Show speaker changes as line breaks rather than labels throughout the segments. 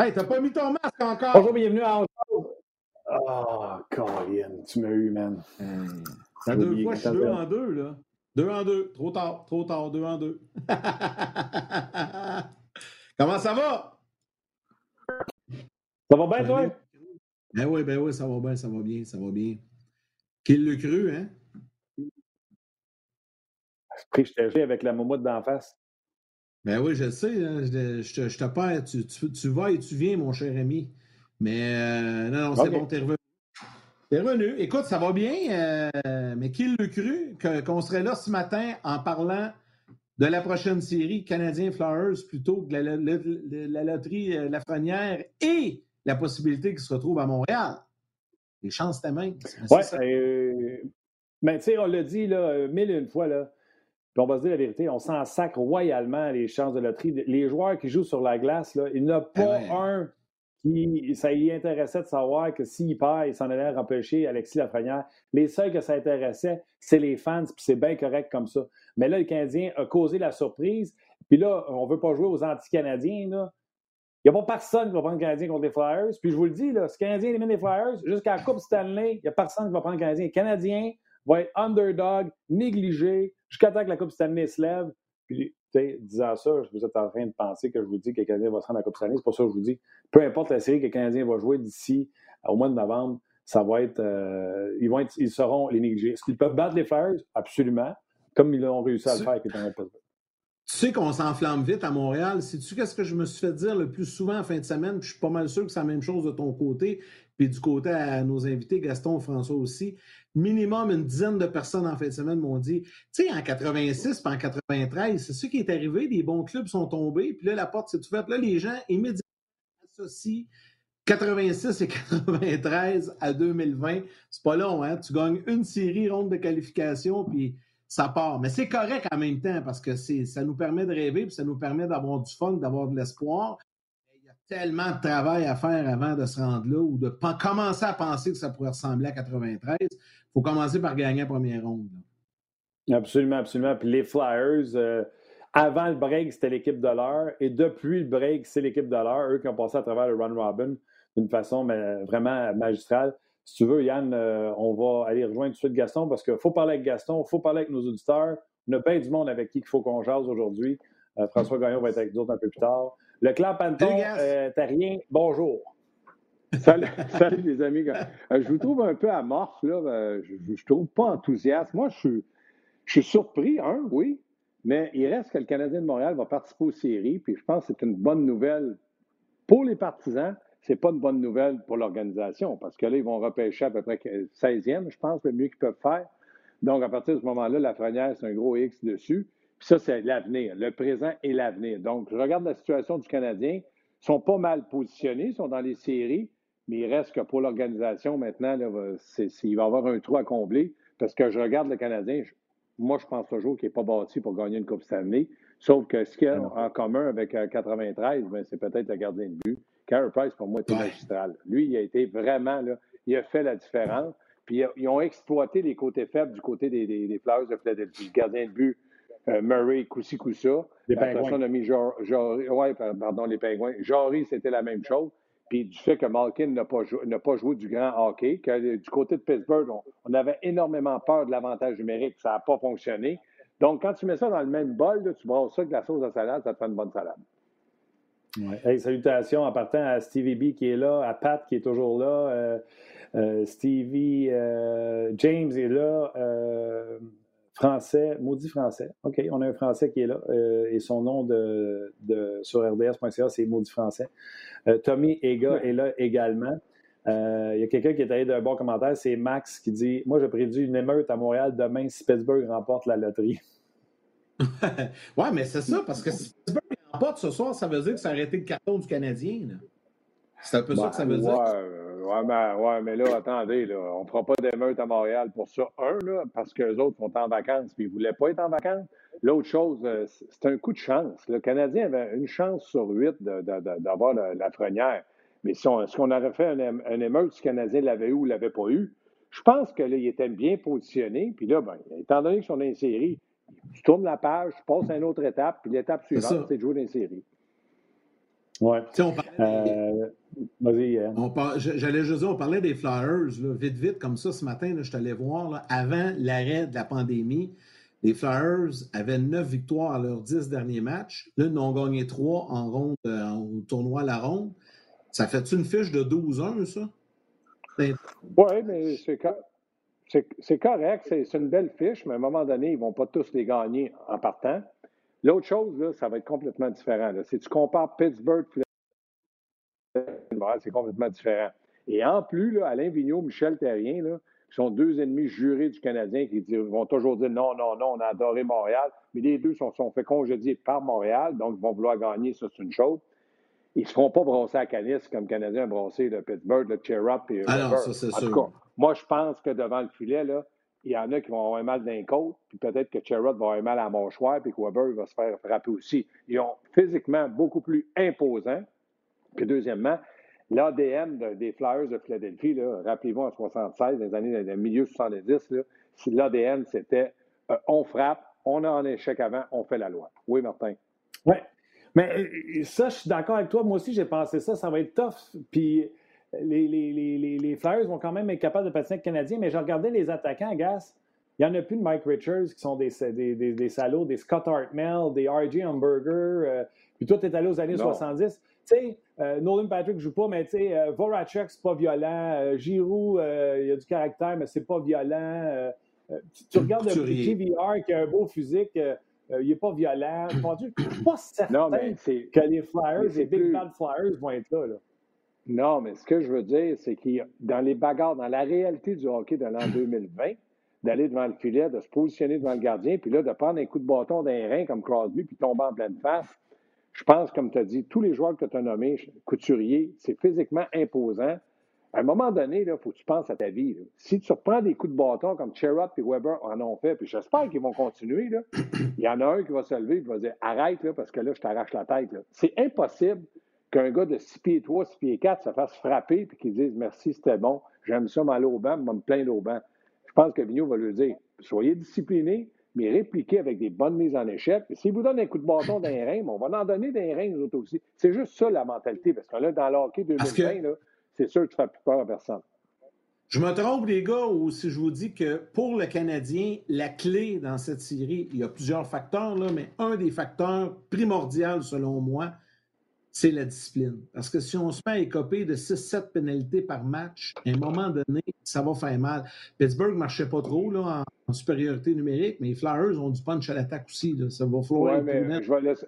Hey, t'as pas mis ton masque encore?
Bonjour, bienvenue à Ah, oh, Colin, tu m'as eu, man.
Hmm. Ça deux fois, je suis deux en deux, là. Deux en deux. Trop tard, trop tard, deux en deux. Comment ça va?
Ça va bien, toi?
Ben oui, ben oui, ça va bien, ça va bien, ça va bien. Qu'il le cru, hein?
Je t'ai avec la moumoute d'en face.
Ben oui, je le sais. Hein, je, te perds. Tu, tu, vas et tu viens, mon cher ami. Mais euh, non, non, c'est bon, t'es revenu. T'es revenu. Écoute, ça va bien, euh, mais qui le cru qu'on serait là ce matin en parlant de la prochaine série Canadien Flowers plutôt que la, la, loterie euh, Lafrenière et la possibilité qu'il se retrouve à Montréal? Les chances t'amènent.
Oui, mais tu sais, on l'a dit là, mille et une fois, là, on va se dire la vérité, on s'en sacre royalement les chances de loterie. Les joueurs qui jouent sur la glace, là, il n'y en a pas un qui ça y intéressait de savoir que s'il perd, il s'en allait empêcher Alexis Lafrenière. Les seuls que ça intéressait, c'est les fans, puis c'est bien correct comme ça. Mais là, le Canadien a causé la surprise. Puis là, on ne veut pas jouer aux anti-Canadiens. Il n'y a pas personne qui va prendre le Canadien contre les Flyers. Puis je vous le dis, là, si le Canadien élimine les Flyers, jusqu'à la Coupe Stanley, il n'y a personne qui va prendre le Canadien. Le Canadien va être underdog, négligé, jusqu'à temps que la Coupe Stanley se lève. Puis, tu sais, disant ça, vous êtes en train de penser que je vous dis que le Canadien va se rendre à la Coupe Stanley. C'est pour ça que je vous dis, peu importe la série que le Canadien va jouer d'ici au mois de novembre, ça va être, euh, ils, vont être, ils seront les négligés. Est-ce qu'ils peuvent battre les Flyers? Absolument. Comme ils ont réussi à le faire avec les
tu sais qu'on s'enflamme vite à Montréal. Sais-tu qu'est-ce que je me suis fait dire le plus souvent en fin de semaine? je suis pas mal sûr que c'est la même chose de ton côté, puis du côté à nos invités, Gaston, François aussi minimum une dizaine de personnes en fin de semaine m'ont dit, tu sais, en 86 puis en 93, c'est ce qui est arrivé, des bons clubs sont tombés, puis là, la porte s'est ouverte. Là, les gens immédiatement associent 86 et 93 à 2020. C'est pas long, hein? Tu gagnes une série ronde de qualification, puis ça part. Mais c'est correct en même temps parce que ça nous permet de rêver, puis ça nous permet d'avoir du fun, d'avoir de l'espoir tellement de travail à faire avant de se rendre là ou de commencer à penser que ça pourrait ressembler à 93. Il faut commencer par gagner la première ronde.
Absolument, absolument. Puis les Flyers, euh, avant le break, c'était l'équipe de l'heure. Et depuis le break, c'est l'équipe de l'heure. Eux qui ont passé à travers le run robin d'une façon vraiment magistrale. Si tu veux, Yann, euh, on va aller rejoindre tout de suite Gaston parce qu'il faut parler avec Gaston, il faut parler avec nos auditeurs. On a bien du monde avec qui il faut qu'on jase aujourd'hui. Euh, François Gagnon va être avec nous un peu plus tard. Le clan Panton, euh, t'as rien. Bonjour.
salut, les amis. Euh, je vous trouve un peu amorphe, là. Euh, je ne trouve pas enthousiaste. Moi, je suis, je suis surpris, hein, oui, mais il reste que le Canadien de Montréal va participer aux séries, puis je pense que c'est une bonne nouvelle pour les partisans. C'est pas une bonne nouvelle pour l'organisation, parce que là, ils vont repêcher à peu près 16e, je pense, le mieux qu'ils peuvent faire. Donc, à partir de ce moment-là, la frenière, c'est un gros X dessus. Puis ça, c'est l'avenir, le présent et l'avenir. Donc, je regarde la situation du Canadien. Ils sont pas mal positionnés, ils sont dans les séries, mais il reste que pour l'organisation, maintenant, il va y avoir un trou à combler. Parce que je regarde le Canadien, moi, je pense toujours qu'il n'est pas bâti pour gagner une Coupe Stanley. Sauf que ce qu'il y a ah en commun avec 93, euh, ben, c'est peut-être le gardien de but. Carey Price, pour moi, était magistral. Lui, il a été vraiment, là, il a fait la différence. Puis ils ont exploité les côtés faibles du côté des, des, des Flowers de Philadelphie. Le gardien de but, euh, Murray, Koussi Koussa. Les Pingouins. On a mis ouais, pardon, les Pingouins. Jory, c'était la même chose. Puis du fait que Malkin n'a pas, pas, joué du grand hockey, que du côté de Pittsburgh, on, avait énormément peur de l'avantage numérique. Ça n'a pas fonctionné. Donc, quand tu mets ça dans le même bol, tu brasses ça avec la sauce à salade, ça te fait une bonne salade.
Ouais. salutations en partant à Stevie B qui est là, à Pat qui est toujours là, euh, euh, Stevie, James est là, Français, maudit français. OK, on a un français qui est là euh, et son nom de, sur rds.ca, c'est maudit français. Euh, Tommy Ega est là également. Euh, il y a quelqu'un qui est allé d'un bon commentaire, c'est Max qui dit Moi, je prédis une émeute à Montréal demain si Pittsburgh remporte la loterie.
ouais, mais c'est ça, parce que si Pittsburgh remporte ce soir, ça veut dire que ça a arrêté le carton du Canadien. C'est un peu ça que ça veut dire.
Ouais, mais, ouais, mais là, attendez, là, on ne fera pas d'émeute à Montréal pour ça. Un, là, parce que les autres sont en vacances puis ils ne voulaient pas être en vacances. L'autre chose, euh, c'est un coup de chance. Le Canadien avait une chance sur huit d'avoir la, la, frenière. Mais si on, qu'on aurait fait un, un, émeute si le Canadien l'avait eu ou ne l'avait pas eu, je pense que là, il était bien positionné. Puis là, ben, étant donné qu'ils sont dans une série, tu tournes la page, tu passes à une autre étape, puis l'étape suivante, c'est de jouer dans une série.
Ouais. On parlait
Vas-y, J'allais juste dire, on parlait des Flyers, vite, vite, comme ça, ce matin, je t'allais voir, avant l'arrêt de la pandémie, les Flyers avaient neuf victoires à leurs dix derniers matchs. Là, ils ont gagné trois en ronde, euh, au tournoi à la ronde. Ça fait une fiche de 12-1, ça?
Oui, mais c'est correct. C'est une belle fiche, mais à un moment donné, ils ne vont pas tous les gagner en partant. L'autre chose, là, ça va être complètement différent. Si tu compares Pittsburgh, c'est complètement différent. Et en plus, là, Alain Vigneault, Michel Terrien, là, qui sont deux ennemis jurés du Canadien qui vont toujours dire non, non, non, on a adoré Montréal, mais les deux sont, sont fait congédier par Montréal, donc ils vont vouloir gagner, ça c'est une chose. Ils ne se feront pas brosser à Canis comme le Canadien a brossé le Pittsburgh, le Cheer-Up et
ah non, ça, c'est sûr. Cas,
moi, je pense que devant le filet, là, il y en a qui vont avoir mal d'un côte, puis peut-être que Cheer-Up va avoir mal à la puis que Weber va se faire frapper aussi. Ils ont physiquement beaucoup plus imposants. Puis deuxièmement, L'ADN des Flyers de Philadelphie, rappelez-vous en 76, dans les années le milieu 70, l'ADN, c'était euh, on frappe, on a un échec avant, on fait la loi. Oui, Martin.
Oui. Mais euh, ça, je suis d'accord avec toi. Moi aussi, j'ai pensé ça. Ça va être tough. Puis les, les, Flyers vont quand même être capables de patiner avec le Canadien. Mais je regardais les attaquants, Gas. Il n'y en a plus de Mike Richards qui sont des, des, des, salauds, des Scott Hartmell, des R.J. Hamburger. Euh, puis tout est allé aux années 70. Tu sais, euh, Nolan Patrick ne joue pas, mais tu sais, euh, Voracek, c'est pas violent. Euh, Giroud, il a du caractère, mais c'est pas violent. tu, regardes le JVR qui a un beau physique, il n'est pas violent. Je ne suis pas certain que les Flyers, les Big Bad Flyers vont être là,
Non, mais ce que je veux dire, c'est que dans les bagarres, dans la réalité du hockey de l'an 2020, d'aller devant le filet, de se positionner devant le gardien, puis là, de prendre un coup de bâton d'un rein comme Crosby, puis tomber en pleine face, je pense, comme tu as dit, tous les joueurs que tu as nommés, couturier, c'est physiquement imposant. À un moment donné, il faut que tu penses à ta vie. Si tu reprends des coups de bâton comme Cherrod et Weber en ont fait, puis j'espère qu'ils vont continuer, là, il y en a un qui va se lever et va dire Arrête, là, parce que là, je t'arrache la tête. C'est impossible qu'un gars de 6 pieds 3, 6 pieds 4 se fasse frapper et qu'il dise Merci, c'était bon, j'aime ça m'aller au banc, me plaindre au banc. Je pense que Vigneault va lui dire Soyez disciplinés, mais répliquer avec des bonnes mises en échec. S'il vous donne un coup de bâton d'un rein, on va en donner des reins, nous autres aussi. C'est juste ça, la mentalité. Parce que là, dans le hockey 2020, c'est sûr que tu ne fais plus peur à personne.
Je me trompe, les gars, ou si je vous dis que pour le Canadien, la clé dans cette série, il y a plusieurs facteurs, là, mais un des facteurs primordiaux, selon moi, c'est la discipline. Parce que si on se met à écoper de 6-7 pénalités par match, à un moment donné, ça va faire mal. Pittsburgh ne marchait pas trop là, en, supériorité numérique, mais les Flyers ont du punch à l'attaque aussi. Ça va falloir
je, vais laisser,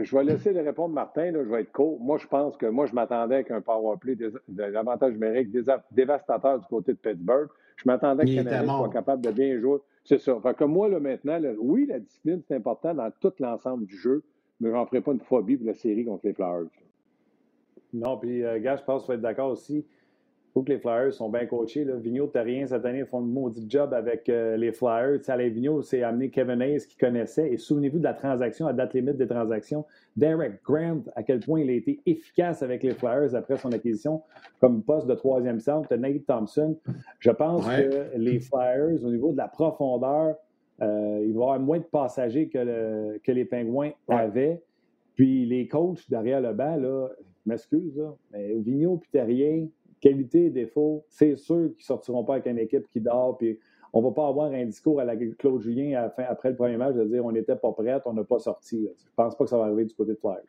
je vais laisser répondre Martin, je vais être court. Moi, je pense que moi, je m'attendais qu'un power play d'avantage numérique dévastateur du côté de Pittsburgh. Je m'attendais que le Canadien soit capable de bien jouer. C'est ça. Fait que moi, là, maintenant, oui, la discipline, c'est important dans tout l'ensemble du jeu mais je n'en ferai pas une phobie pour la série contre les Flyers.
Non, puis, euh, gars, je pense qu'il faut être d'accord aussi. Il faut que les Flyers sont bien coachés. Là. Vigneault, t'as rien cette année, ils font un maudit job avec euh, les Flyers. Tu sais, Alain Vigneault, c'est amené Kevin Hayes qui connaissait. Et souvenez-vous de la transaction, à date limite des transactions. Derek Grant, à quel point il a été efficace avec les Flyers après son acquisition comme poste de troisième centre. Nate Thompson. Je pense que les Flyers, au niveau de la profondeur, euh, il va y avoir moins de passagers que, que les Pingouins avaient. Puis les coachs derrière le banc, là, je m'excuse, mais Vigneault et Terrien, qualité et défaut, c'est sûr qu'ils ne sortiront pas avec une équipe qui dort. Puis on ne va pas avoir un discours à la Claude Julien après le premier match de dire on n'était pas prêt, on n'a pas sorti. Je ne pense pas que ça va arriver du côté de Flyers.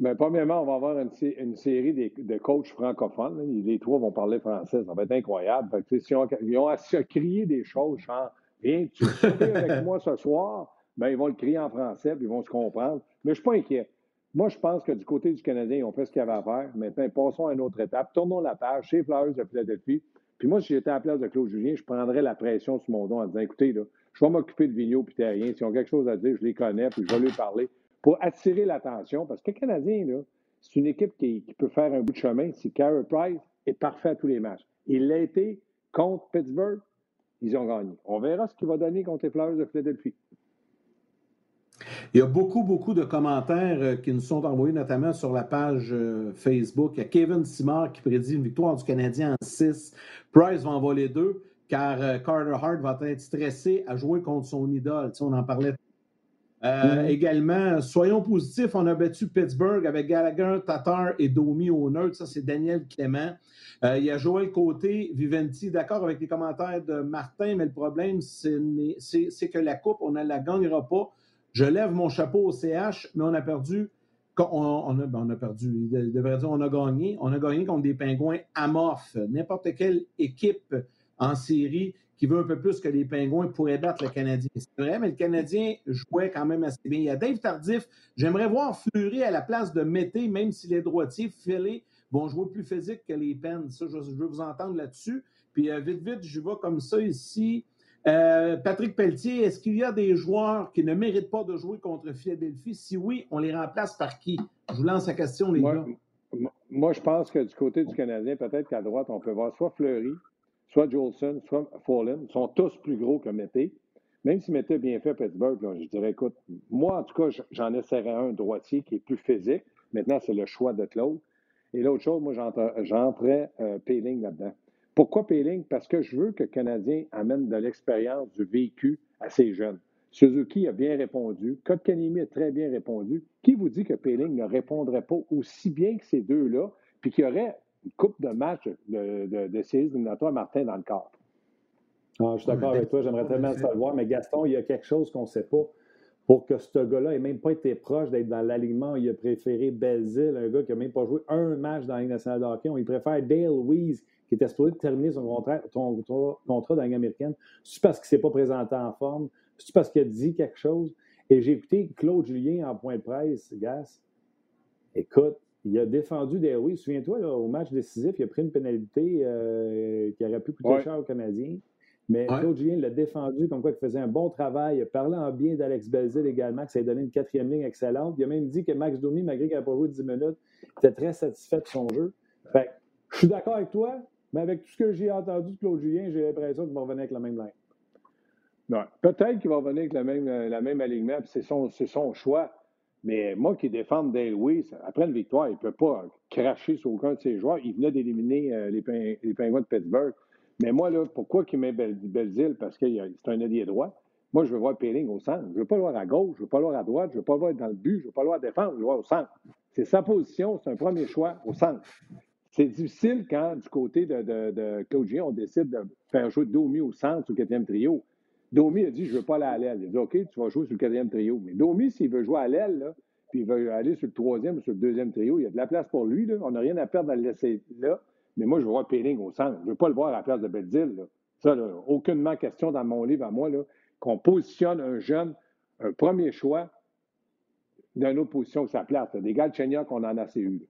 Mais premièrement, on va avoir une, série de, coachs francophones. Les trois vont parler français. Ça va être incroyable. si on, ils ont à crier des choses, genre Viens tu avec moi ce soir, ben, ils vont le crier en français, puis ils vont se comprendre. Mais je ne suis pas inquiet. Moi, je pense que du côté du Canadien, ils ont fait ce qu'ils avaient à faire. Maintenant, passons à une autre étape. Tournons la page chez Fleurs de Philadelphie. Puis moi, si j'étais à la place de Claude Julien, je prendrais la pression sur mon dos en disant écoutez, là, je vais m'occuper de Vigneault et Terrien. S'ils ont quelque chose à dire, je les connais, puis je vais lui parler pour attirer l'attention. Parce que le Canadien, là, c'est une équipe qui, qui, peut faire un bout de chemin. Si Carey Price est parfait à tous les matchs. Il l'a été contre Pittsburgh, ils ont gagné. On verra ce qu'il va donner contre les Fleurs de Philadelphie.
Il y a beaucoup, beaucoup de commentaires euh, qui nous sont envoyés, notamment sur la page euh, Facebook. Il y a Kevin Simard qui prédit une victoire du Canadien en 6. Price va en voler deux, car euh, Carter Hart va être stressé à jouer contre son idole. on en parlait Euh, également, soyons positifs, on a battu Pittsburgh avec Gallagher, Tatar et Domi au neutre. Ça, c'est Daniel Clément. Euh, il y a Joël Côté, Viventi, d'accord avec les commentaires de Martin, mais le problème, c'est que la Coupe, on ne la gagnera pas. Je lève mon chapeau au CH, mais on a perdu. On, a, ben, on a perdu, il devrait dire on a gagné. On a gagné contre des pingouins amorphes. N'importe quelle équipe en série qui veut un peu plus que les Pingouins pourraient battre le Canadien. C'est vrai, mais le Canadien jouait quand même assez bien. Il y a Dave Tardif. J'aimerais voir Fleury à la place de Mété, même si les droitiers filés vont jouer plus physique que les Pens. Ça, je, veux vous entendre là-dessus. Puis euh, vite, vite, je vais comme ça ici. Euh, Patrick Pelletier, est-ce qu'il y a des joueurs qui ne méritent pas de jouer contre Philadelphie? Si oui, on les remplace par qui? Je vous lance la question, les gars.
Moi, je pense que du côté du Canadien, peut-être qu'à droite, on peut voir soit Fleury, soit Jolson, soit Fallen, sont tous plus gros que Mété. Même si Mété bien fait Pittsburgh, je dirais, écoute, moi, en tout cas, j'en essaierais un droitier qui est plus physique. Maintenant, c'est le choix de Claude. Et l'autre chose, moi, j'entrais euh, Payling là-dedans. Pourquoi Payling? Parce que je veux que le Canadien amène de l'expérience, du vécu à ces jeunes. Suzuki a bien répondu. Kotkaniemi a très bien répondu. Qui vous dit que Payling ne répondrait pas aussi bien que ces deux-là, puis qu'il aurait une coupe de match de, de, de séries Martin dans le cadre.
Ah, je suis d'accord avec toi, j'aimerais tellement savoir, mais Gaston, il y a quelque chose qu'on ne sait pas. Pour que ce gars-là n'ait même pas été proche d'être dans l'alignement, il a préféré Belzil, un gars qui n'a même pas joué un match dans la Ligue nationale de hockey. Il préfère Dale Weiss, qui était supposé terminer son contrat, contrat dans la Ligue américaine. C'est parce qu'il ne s'est pas présenté en forme? C'est parce qu'il a dit quelque chose? Et j'ai écouté Claude Julien en point de presse, Gas. Écoute, il a défendu des oui. Souviens-toi, au match décisif, il a pris une pénalité euh, qui aurait pu coûter cher aux Canadiens. Mais Claude Julien l'a défendu comme quoi il faisait un bon travail. Il a parlé en bien d'Alex Belzil également, qui s'est donné une quatrième ligne excellente. Il a même dit que Max Domi, malgré qu'il n'a pas joué 10 minutes, était très satisfait de son jeu. Fait, je suis d'accord avec toi, mais avec tout ce que j'ai entendu de Claude Julien, j'ai l'impression qu'il va revenir avec la même ligne.
Peut-être qu'il va revenir avec la même, la même alignement, c'est son, son choix. Mais moi qui défends Dale Weiss, après une victoire, il ne peut pas cracher sur aucun de ses joueurs. Il venait d'éliminer euh, les, les, Pingouins de Pittsburgh. Mais moi, là, pourquoi il met Belzile? Parce que c'est un allié droit. Moi, je veux voir Péling au centre. Je ne veux pas le voir à gauche, je ne veux pas le voir à droite, je ne veux pas le voir dans le but, je ne veux pas le voir défendre, je veux le voir au centre. C'est sa position, c'est un premier choix au centre. C'est difficile quand, du côté de, de, on décide de faire jouer Domi au centre, au quatrième trio. Domi a dit Je ne veux pas aller à l'aile. Il a dit OK, tu vas jouer sur le quatrième trio. Mais Domi, s'il veut jouer à l'aile, puis il veut aller sur le troisième ou sur le deuxième trio, il y a de la place pour lui. Là. On n'a rien à perdre à le laisser là. Mais moi, je veux voir Péling au centre. Je ne veux pas le voir à la place de Beldil. Ça, là, aucunement question dans mon livre à moi qu'on positionne un jeune, un premier choix, dans une autre position que sa place. Des gars de qu'on en a assez eu.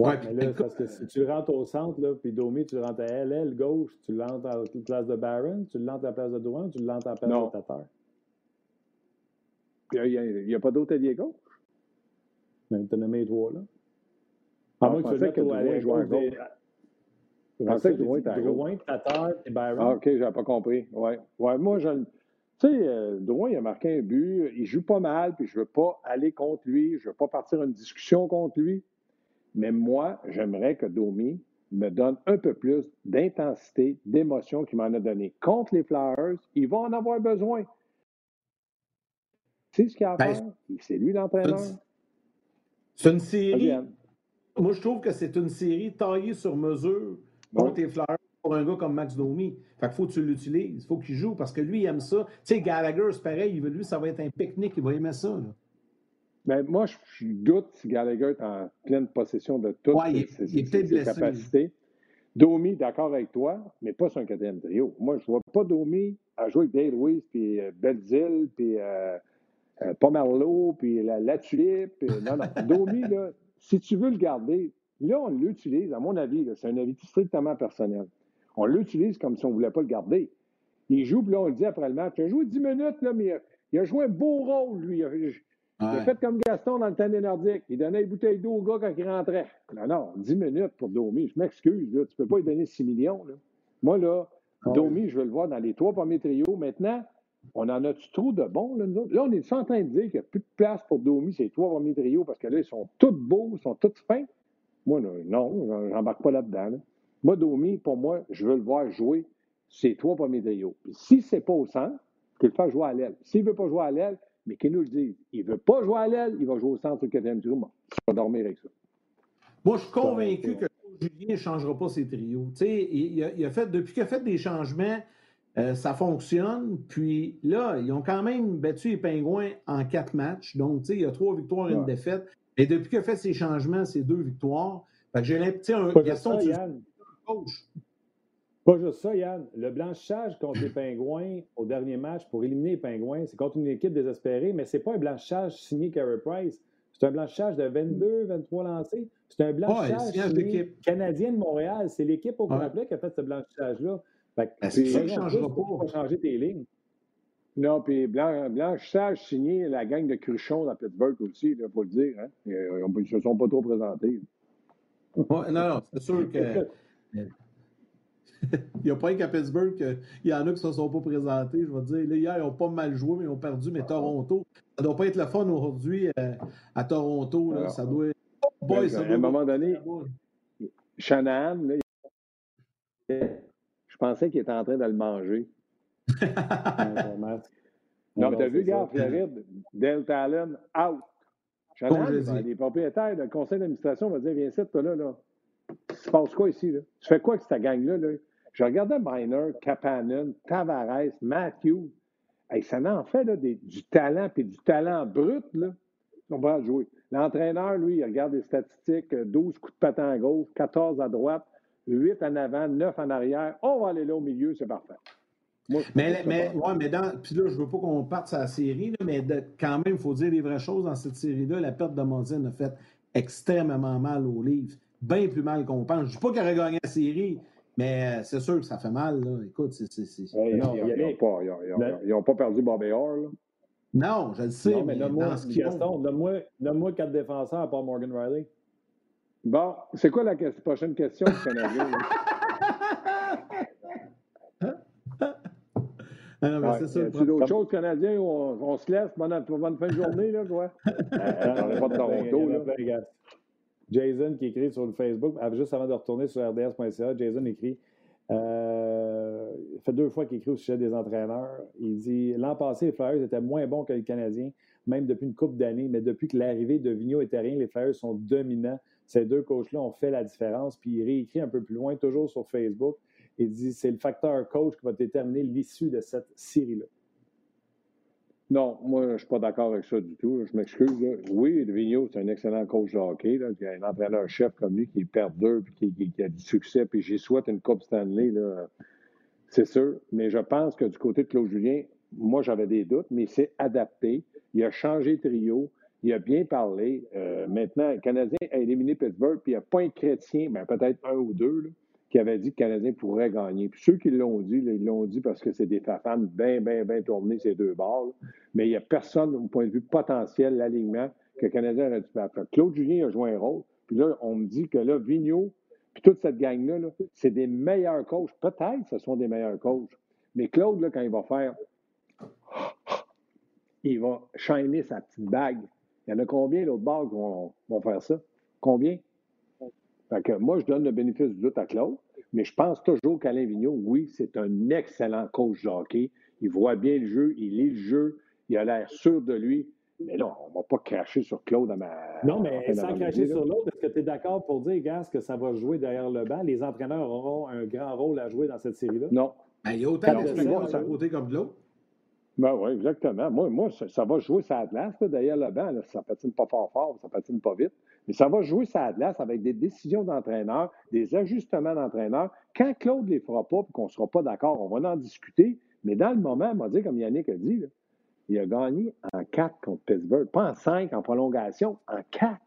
Oui, mais là, parce que si tu rentres au centre, là, puis Domi, tu rentres à LL, gauche, tu l'entres à la place de Barron, tu l'entres à la place de Drouin, tu l'entres à la place de Tatar.
Il n'y a, pas d'autre allié gauche?
Ben, tu as nommé les trois, là. À moins que tu le mettes au allié gauche.
Je pensais que Drouin était à
Drouin, Tatar et Barron.
Ah, OK, j'avais pas compris. Ouais. ouais moi, je... Tu sais, euh, Drouin, il a marqué un but, il joue pas mal, puis je veux pas aller contre lui, je veux pas partir une discussion contre lui. Mais moi, j'aimerais que Domi me donne un peu plus d'intensité, d'émotion qu'il m'en a donné. Contre les Flyers, il va en avoir besoin. C'est ce qu'il a à ben, faire. C'est lui l'entraîneur.
C'est une série. Moi, je trouve que c'est une série taillée sur mesure contre les Flyers pour un gars comme Max Domi. Fait qu'il faut que tu l'utilises. Il faut qu'il joue parce que lui, il aime ça. Tu sais, Gallagher, c'est pareil. Lui, ça va être un pique-nique. Il va aimer ça.
Ben, moi, je, doute si Gallagher est en pleine possession de toutes ses, capacités. Domi, d'accord avec toi, mais pas sur un quatrième trio. Moi, je ne vois pas Domi à jouer avec Dale Weiss, puis euh, Belzil, puis euh, euh, Pomerleau, puis la, la Tulipe. non, non. Domi, là, si tu veux le garder, là, on l'utilise, à mon avis, c'est un avis strictement personnel. On l'utilise comme si on ne voulait pas le garder. Il joue, puis là, on le dit après le match. Il a joué 10 minutes, là, mais il a, joué un beau rôle, lui. Il a fait comme Gaston dans le temps des Nordiques. Il donnait une bouteille d'eau au gars quand il rentrait. Non, non, 10 minutes pour Domi. Je m'excuse, tu ne peux pas lui donner 6 millions. Moi, là, ah Domi, je veux le voir dans les trois premiers trios. Maintenant, on en a-tu trop de bons, là, nous Là, on est en train de dire qu'il n'y a plus de place pour Domi, ces trois premiers trios, parce que là, ils sont tous beaux, ils sont tous fins? Moi, non, j'embarque pas là-dedans. Moi, Domi, pour moi, je veux le voir jouer ces trois premiers trios. Puis si c'est pas au centre, qu'il le fasse jouer à l'aile. S'il ne veut pas jouer à l'aile, mais qu'il nous le dise. Il ne veut pas jouer à l'aile, il va jouer au centre du quatrième trio. Bon, il va dormir avec ça.
Moi, je suis convaincu que Julien ne changera pas ses trios. Il a, il a fait, depuis qu'il a fait des changements, euh, ça fonctionne. Puis là, ils ont quand même battu les Pingouins en quatre matchs. Donc, il y a trois victoires et une défaite. Et depuis qu'il a fait ses changements, c'est deux victoires. Que j'ai l'impression. Gaston, tu
coach. Pas juste ça, Yann. Le blanchissage contre les Pingouins au dernier match pour éliminer les Pingouins, c'est contre une équipe désespérée, mais ce n'est pas un blanchissage signé Carey Price. C'est un blanchissage de 22, 23 lancés. C'est un blanchissage signé canadien de Montréal. C'est l'équipe au complet qui a fait ce blanchissage-là.
C'est ça ne changera pas.
changer tes lignes.
Non, puis blanchissage signé la gang de Cruchon dans Pittsburgh aussi, il faut le dire. Hein? Ils ne se sont pas trop présentés.
non, non, c'est sûr que. il n'y a pas qu'à Pittsburgh qu'il y en a qui ne se sont pas présentés. Je vais dire, là, hier, ils n'ont pas mal joué, mais ils ont perdu. Mais Toronto, ça ne doit pas être le fun aujourd'hui euh, à Toronto. Là. ça doit être.
Boy, ça doit à un moment donné, Shanahan, là, je pensais qu'il était en train de le manger. non, mais tu as vu, gars, Floride, Del Talon, out. Shanahan, les propriétaires, le conseil d'administration va dire Viens ici, toi là, là. Il se passe quoi ici? Là? Tu fais quoi avec cette gang-là? Là? Je regardais Miner, Kapanen, Tavares, Matthew. ça en fait là, du talent, puis du talent brut. Là. On va jouer. L'entraîneur, lui, il regarde les statistiques 12 coups de patin à gauche, 14 à droite, 8 en avant, 9 en arrière. On va aller là au milieu, c'est parfait.
mais, mais, ouais, mais dans. Puis là, je veux pas qu'on parte sur la série, mais quand même, il faut dire les vraies choses dans cette série-là. La perte de Mondine a fait extrêmement mal aux livres. Bien plus mal qu'on pense. Je ne dis pas qu'elle aurait gagné la série, mais euh, c'est sûr que ça fait mal. Là. Écoute, c'est.
ils n'ont pas, perdu Bobby Orr. Là.
Non, je le sais. Non, mais,
nomme-moi, Gaston, donne-moi quatre défenseurs à part Morgan Riley.
Bon, c'est quoi la prochaine question du Canadien? Ah non, mais c'est ça. C'est d'autres choses Canadiens on, se laisse pendant bonne fin de journée, là, quoi? on n'est pas de Toronto, là.
Jason qui écrit sur le Facebook, juste avant de retourner sur rds.ca, Jason écrit euh, fait deux fois qu'il écrit au sujet des entraîneurs. Il dit L'an passé, les Flyers étaient moins bons que les Canadiens, même depuis une couple d'années, mais depuis que l'arrivée de Vigneault et Terrien, les Flyers sont dominants. Ces deux coachs-là ont fait la différence. Puis il réécrit un peu plus loin, toujours sur Facebook. Il dit C'est le facteur coach qui va déterminer l'issue de cette série-là.
Non, moi, je ne suis pas d'accord avec ça du tout. Je m'excuse. Oui, Vigneault, c'est un excellent coach de hockey. Il y a un entraîneur-chef comme lui qui est perdeur et qui, a du succès. Puis j'y souhaite une Coupe Stanley. C'est sûr. Mais je pense que du côté de Claude Julien, moi, j'avais des doutes, mais il s'est adapté. Il a changé de trio. Il a bien parlé. Euh, maintenant, le Canadien a éliminé Pittsburgh, puis il n'y a pas un chrétien, ben, peut-être un ou deux, qui avait dit que le Canadien pourrait gagner. Puis ceux qui l'ont dit, ils l'ont dit parce que c'est des fans bien, bien, bien tournés ces deux balles. Mais il n'y a personne, au point de vue potentiel, l'alignement, que le Canadien aurait dû faire. Claude Julien a joué un rôle. Puis là, on me dit que là, Vigneault, puis toute cette gang-là, c'est des meilleurs coachs. Peut-être ce sont des meilleurs coachs. Mais Claude, là, quand il va faire, il va shiner sa petite bague. Il y en a combien l'autre bord qui vont faire ça? Combien? Que moi, je donne le bénéfice du doute à Claude, mais je pense toujours qu'Alain Vigneault, oui, c'est un excellent coach de hockey. Il voit bien le jeu, il lit le jeu, il a l'air sûr de lui. Mais là, on ne va pas cracher sur Claude à ma.
Non, mais sans cracher sur l'autre, est-ce que tu es d'accord pour dire, Gas, que ça va jouer derrière le banc? Les entraîneurs auront un grand rôle à jouer dans cette série-là?
Non.
Ben, il y a autant de d'un côté comme de l'autre.
Ben oui, exactement. Moi, moi ça, va jouer sa glace derrière le banc. Là. Ça patine pas fort fort, ça patine pas vite. Mais ça va jouer sa glace avec des décisions d'entraîneur, des ajustements d'entraîneur. Quand Claude ne les fera pas et qu'on ne sera pas d'accord, on va en discuter. Mais dans le moment, va dire, comme Yannick a dit, il a gagné en quatre contre Pittsburgh. Pas en cinq en prolongation, en quatre.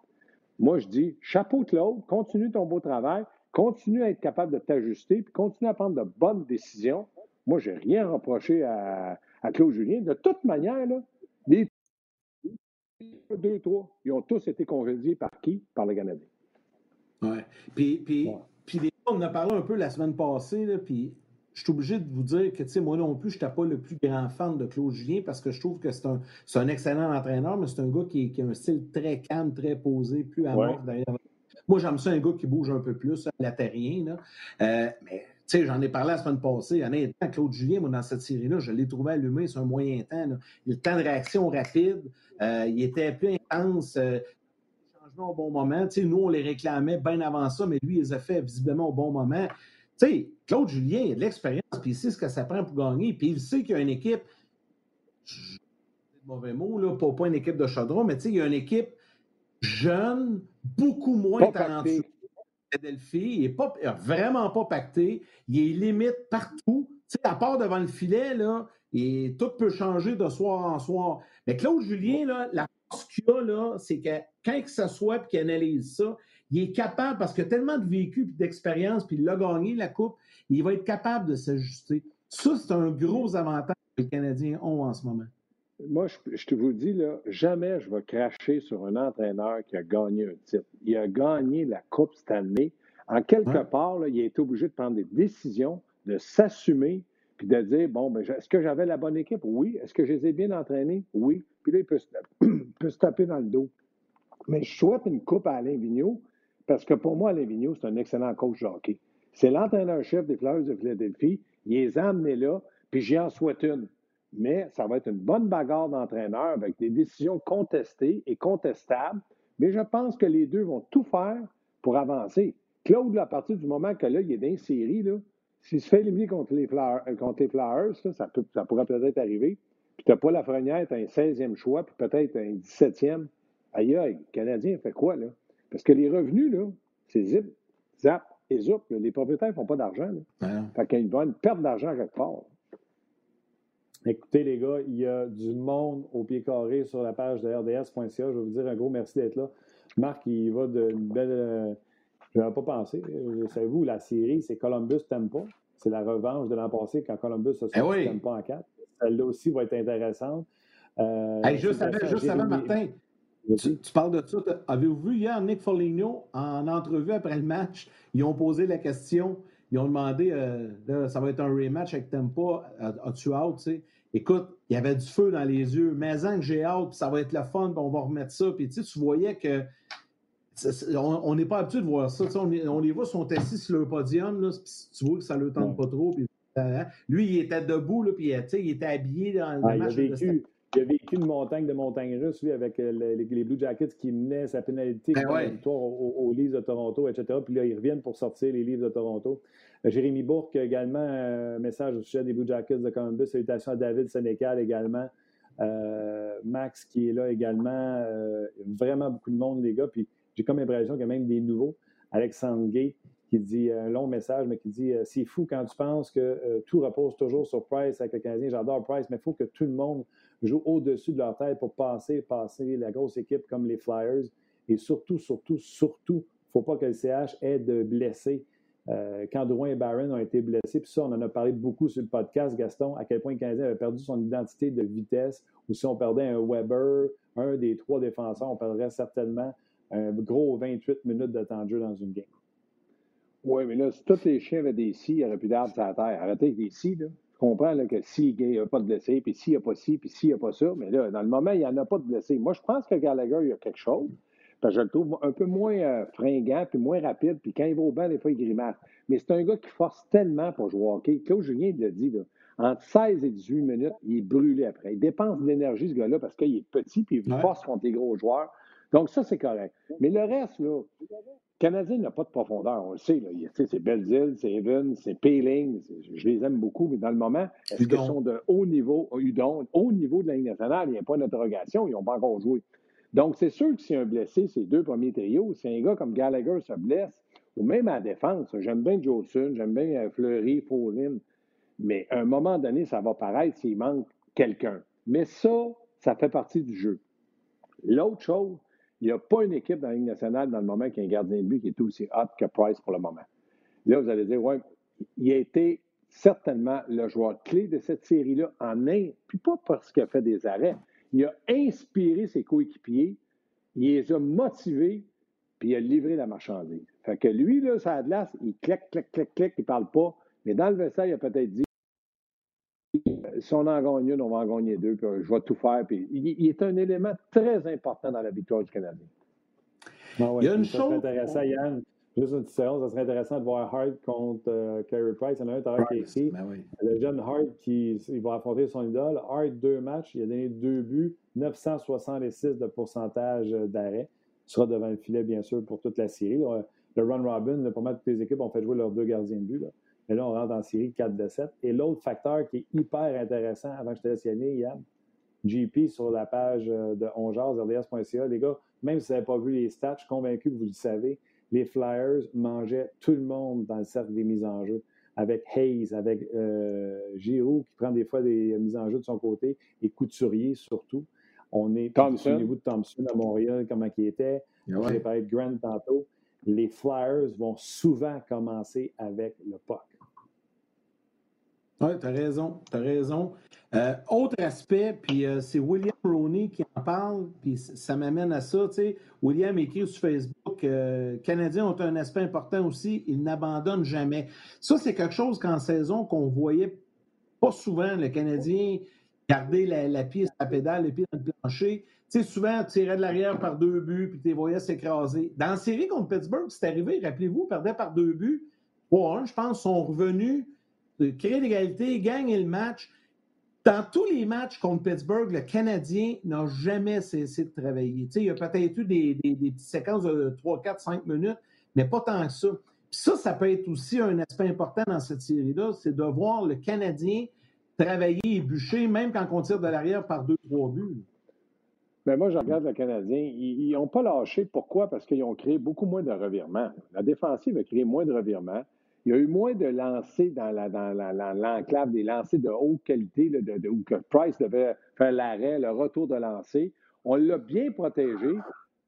Moi, je dis, chapeau Claude, continue ton beau travail, continue à être capable de t'ajuster, puis continue à prendre de bonnes décisions. Moi, je n'ai rien reproché à, à Claude Julien. De toute manière, là, les deux, trois, ils ont tous été congédiés par qui? Par le Canadien.
Oui. Puis, puis, puis on en a parlé un peu la semaine passée, là, puis je suis obligé de vous dire que, tu sais, moi non plus, je n'étais pas le plus grand fan de Claude Julien parce que je trouve que c'est un, un excellent entraîneur, mais c'est un gars qui, qui, a un style très calme, très posé, plus à derrière. Moi, j'aime ça un gars qui bouge un peu plus, terrien. Là. Euh, mais sais, j'en ai parlé la semaine passée. Honnêtement, Claude Julien, moi, dans cette série-là, je l'ai trouvé allumé sur un moyen temps. Là. Le temps de réaction rapide, euh, il était plus intense. Euh, changements au bon moment. Tu sais, nous, on les réclamait bien avant ça, mais lui, il les a fait visiblement au bon moment. Tu sais, Claude Julien, il a de l'expérience, puis il sait ce que ça prend pour gagner, puis il sait qu'il y a une équipe, mauvais mot, là, pas, pas une équipe de chaudron, mais tu sais, il y a une équipe jeune, beaucoup moins talentueuse Il n'est pas, vraiment pas pacté. Il est limite partout. Tu à part devant le filet, là, et tout peut changer de soir en soir. Mais Claude Julien, là, la force qu'il a, c'est que quand il s'assoit et qu'il analyse ça, il est capable, parce qu'il a tellement de vécu et d'expérience, puis il a gagné la Coupe, il va être capable de s'ajuster. Ça, c'est un gros avantage que les Canadiens ont en ce moment.
Moi, je, te vous dis, là, jamais je vais cracher sur un entraîneur qui a gagné un titre. Il a gagné la Coupe cette année. En quelque part, il a été obligé de prendre des décisions, de s'assumer, puis de dire, bon, ben, est-ce que j'avais la bonne équipe? Oui. Est-ce que je les ai bien entraînés? Oui. Puis là, il peut se, taper dans le dos. Mais je souhaite une coupe à Alain Vigneault, parce que pour moi, Alain Vigneault, c'est un excellent coach de hockey. C'est l'entraîneur-chef des Fleurs de Philadelphie. Il les a amenés là, puis j'en souhaite une mais ça va être une bonne bagarre d'entraîneurs avec des décisions contestées et contestables. Mais je pense que les deux vont tout faire pour avancer. Claude, à partir du moment que là, il est dans série, s'il se fait éliminer contre les Flowers, euh, contre ça, peut, ça pourrait peut-être arriver. Puis tu n'as pas la Frenière, tu as un 16e choix, puis peut-être un 17e. Aïe, aïe, le Canadien fait quoi, là? Parce que les revenus, là, c'est zip, zap et zoup. Les propriétaires ne font pas d'argent. Fait qu'il y a une perte d'argent quelque part.
Écoutez, les gars, il y a du monde au pied carré sur la page de RDS.ca. Je vais vous dire un gros merci d'être là. Marc, il va d'une belle. Euh, je n'avais pas pensé. Euh, savez-vous, la série, c'est Columbus Tempa. C'est la revanche de l'an passé quand Columbus se sont eh en 4. Celle-là aussi va être intéressante.
Euh, juste, avant, Martin, tu, parles de ça. Avez-vous vu hier Nick Foligno en entrevue après le match? Ils ont posé la question. Ils ont demandé, là, ça va être un rematch avec Tempa. As-tu hâte? Tu sais? écoute, il y avait du feu dans les yeux. Mais en que j'ai hâte, puis ça va être le fun, puis on va remettre ça. Puis tu, sais, tu voyais que on n'est pas habitué de voir ça. On, on, les voit sont assis sur le podium, là, tu vois que ça ne le tente pas trop. Puis, hein. lui, il était debout, là, puis il était habillé dans le
ah, match. Il a, vécu, il a vécu une montagne de montagnes russes, lui, avec euh, les, Blue Jackets qui menaient sa pénalité ben ouais. victoire aux, aux, de Toronto, etc. Puis là, ils reviennent pour sortir les livres de Toronto. Euh, Jérémy Bourque également, un message au sujet des Blue Jackets de Columbus. Salutations à David Sénécal également. Euh, Max qui est là également. Euh, vraiment beaucoup de monde, les gars. Puis j'ai comme l'impression qu'il y a même des nouveaux. Alexandre Gay qui dit un long message, mais qui dit C'est fou quand tu penses que tout repose toujours sur Price avec le Canadien. J'adore Price, mais il faut que tout le monde joue au-dessus de leur tête pour passer, passer la grosse équipe comme les Flyers. Et surtout, surtout, surtout, il ne faut pas que le CH ait de blessés euh, quand Drouin et Barron ont été blessés, puis ça, on en a parlé beaucoup sur le podcast, Gaston, à quel point le Canadien avait perdu son identité de vitesse, ou si on perdait un Weber, un des trois défenseurs, on perdrait certainement un gros 28 minutes de de jeu dans une game.
Oui, mais là, si tous les chiens avaient des si, il n'y aurait plus d'arbres sur la terre. Arrêtez avec des si, là. Là, que s'il n'y a pas de blessés, puis s'il n'y a pas ci, puis s'il n'y a pas ça, mais là, dans le moment, il n'y en a pas de blessés. Moi, je pense que Gallagher, il y a quelque chose je le trouve un peu moins euh, fringant, puis moins rapide, puis quand il va au banc, des fois, il grimace. Mais c'est un gars qui force tellement pour jouer au hockey. Claude Julien l'a dit, là, entre 16 et 18 minutes, il est brûlé après. Il dépense de l'énergie, ce gars-là, parce qu'il est petit, puis il force contre les gros joueurs. Donc, ça, c'est correct. Mais le reste, là, le Canadien n'a pas de profondeur, on le sait. Là. C'est Belzile, c'est Evan, c'est Payling. Je les aime beaucoup, mais dans le moment, est-ce qu'ils sont de haut niveau, Udon, haut niveau de la Ligue nationale? Il n'y a pas d'interrogation, ils n'ont pas encore joué. Donc, c'est sûr que si un blessé, ces deux premiers trios, si un gars comme Gallagher se blesse, ou même à la défense, j'aime bien Jolson, j'aime bien euh, Fleury, Follin, mais à un moment donné, ça va paraître s'il manque quelqu'un. Mais ça, ça fait partie du jeu. L'autre chose, il n'y a pas une équipe dans la Ligue nationale dans le moment qui a un gardien de but qui est aussi hot que Price pour le moment. Là, vous allez dire, ouais, il a été certainement le joueur clé de cette série-là en un, puis pas parce qu'il a fait des arrêts, il a inspiré ses coéquipiers, il les a motivés, puis il a livré la marchandise. Fait que lui, là, ça a de l'as, il claque, claque, claque, claque, il parle pas. Mais dans le vestiaire, il a peut-être dit si on en gagne une, on va en gagner deux, puis je vais tout faire. Puis il, est un élément très important dans la victoire du Canadien.
Ah il y a une chose. intéressant, Yann. Juste une petite séance, ça serait intéressant de voir Hart contre euh, Carey Price. Il y en a un tout qui écrit. Ben Le jeune Hart qui il va affronter son idole. Hart, deux matchs, il a donné deux buts, 966 de pourcentage d'arrêt. Il sera devant le filet, bien sûr, pour toute la série. Le run robin, pour moi, toutes les équipes ont fait jouer leurs deux gardiens de but. Là. Et là, on rentre en série 4 de 7. Et l'autre facteur qui est hyper intéressant, avant que je te laisse y aller, Yann, GP sur la page euh, de onjaz.rds.ca. Les gars, même si vous n'avez pas vu les stats, je suis convaincu que vous le savez, les Flyers mangeaient tout le monde dans le cercle des mises en jeu. Avec Hayes, avec euh, Giroud qui prend des fois des mises en jeu de son côté, et Couturier surtout. On est au niveau de Thompson à Montréal, comment il était. Ah J'ai parlé de Grant tantôt. Les Flyers vont souvent commencer avec le puck.
Oui, tu as raison. Tu as raison. Euh, autre aspect, puis euh, c'est William Roney qui en parle, puis ça m'amène à ça. Tu sais, William écrit sur Facebook euh, Canadiens ont un aspect important aussi, ils n'abandonnent jamais. Ça, c'est quelque chose qu'en saison qu'on voyait pas souvent, le Canadien garder la, la piste à pédale, les pieds dans le plancher. Tu sais, souvent, tirait de l'arrière par deux buts, puis tu voyais s'écraser. Dans la série contre Pittsburgh, c'est arrivé, rappelez-vous, perdait par deux buts. 3 je pense, sont revenus de créer l'égalité, gagner le match. Dans tous les matchs contre Pittsburgh, le Canadien n'a jamais cessé de travailler. il y a peut-être eu des, petites séquences de 3, 4, 5 minutes, mais pas tant que ça. ça, ça peut être aussi un aspect important dans cette série-là, c'est de voir le Canadien travailler et bûcher, même quand on tire de l'arrière par deux, trois buts.
Mais moi, je regarde le Canadien. Ils n'ont pas lâché. Pourquoi? Parce qu'ils ont créé beaucoup moins de revirements. La défensive a créé moins de revirements. Il y a eu moins de lancers dans, l'enclave, des lancers de haute qualité, de, où Price devait faire l'arrêt, le retour de lancer. On l'a bien protégé.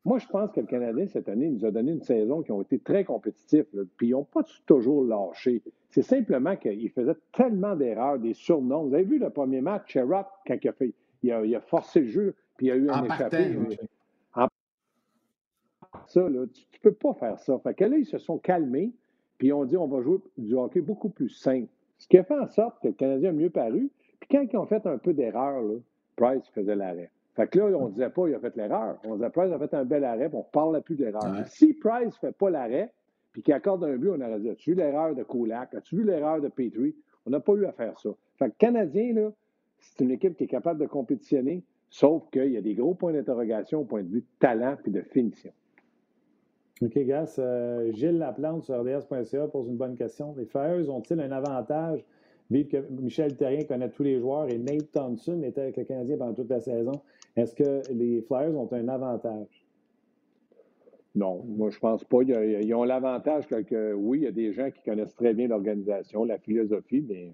Moi, je pense que le Canadien, cette année, nous a donné une saison qui a été très compétitive. puis ils n'ont pas toujours lâché. C'est simplement qu'ils faisaient tellement d'erreurs, des surnoms. Vous avez vu le premier match, Sherrod, quand il a, fait, il a, forcé le jeu, puis il y a eu un échappé. Ça, là, tu ne peux pas faire ça. Fait que là, ils se sont calmés. Puis on dit on va jouer du hockey beaucoup plus simple. Ce qui a fait en sorte que le Canadien a mieux paru. Puis quand ils ont fait un peu d'erreur, Price faisait l'arrêt. Fait que là, on ne disait pas il a fait l'erreur. On disait Price a fait un bel arrêt, puis on ne parlait plus d'erreur. Si Price ne fait pas l'arrêt, puis qu'il accorde un but, on aurait dit As-tu vu l'erreur de Kulak? As-tu vu l'erreur de Petrie? On n'a pas eu à faire ça. Fait que le Canadien, là, c'est une équipe qui est capable de compétitionner, sauf qu'il y a des gros points d'interrogation au point de vue de talent et de finition.
OK, Gas. Euh, Gilles Laplante sur RDS.ca pose une bonne question. Les Flyers ont-ils un avantage? Vu que Michel Terrien connaît tous les joueurs et Nate Thompson était avec le Canadien pendant toute la saison? Est-ce que les Flyers ont un avantage?
Non, moi je pense pas. Ils ont l'avantage que, oui, il y a des gens qui connaissent très bien l'organisation, la philosophie, mais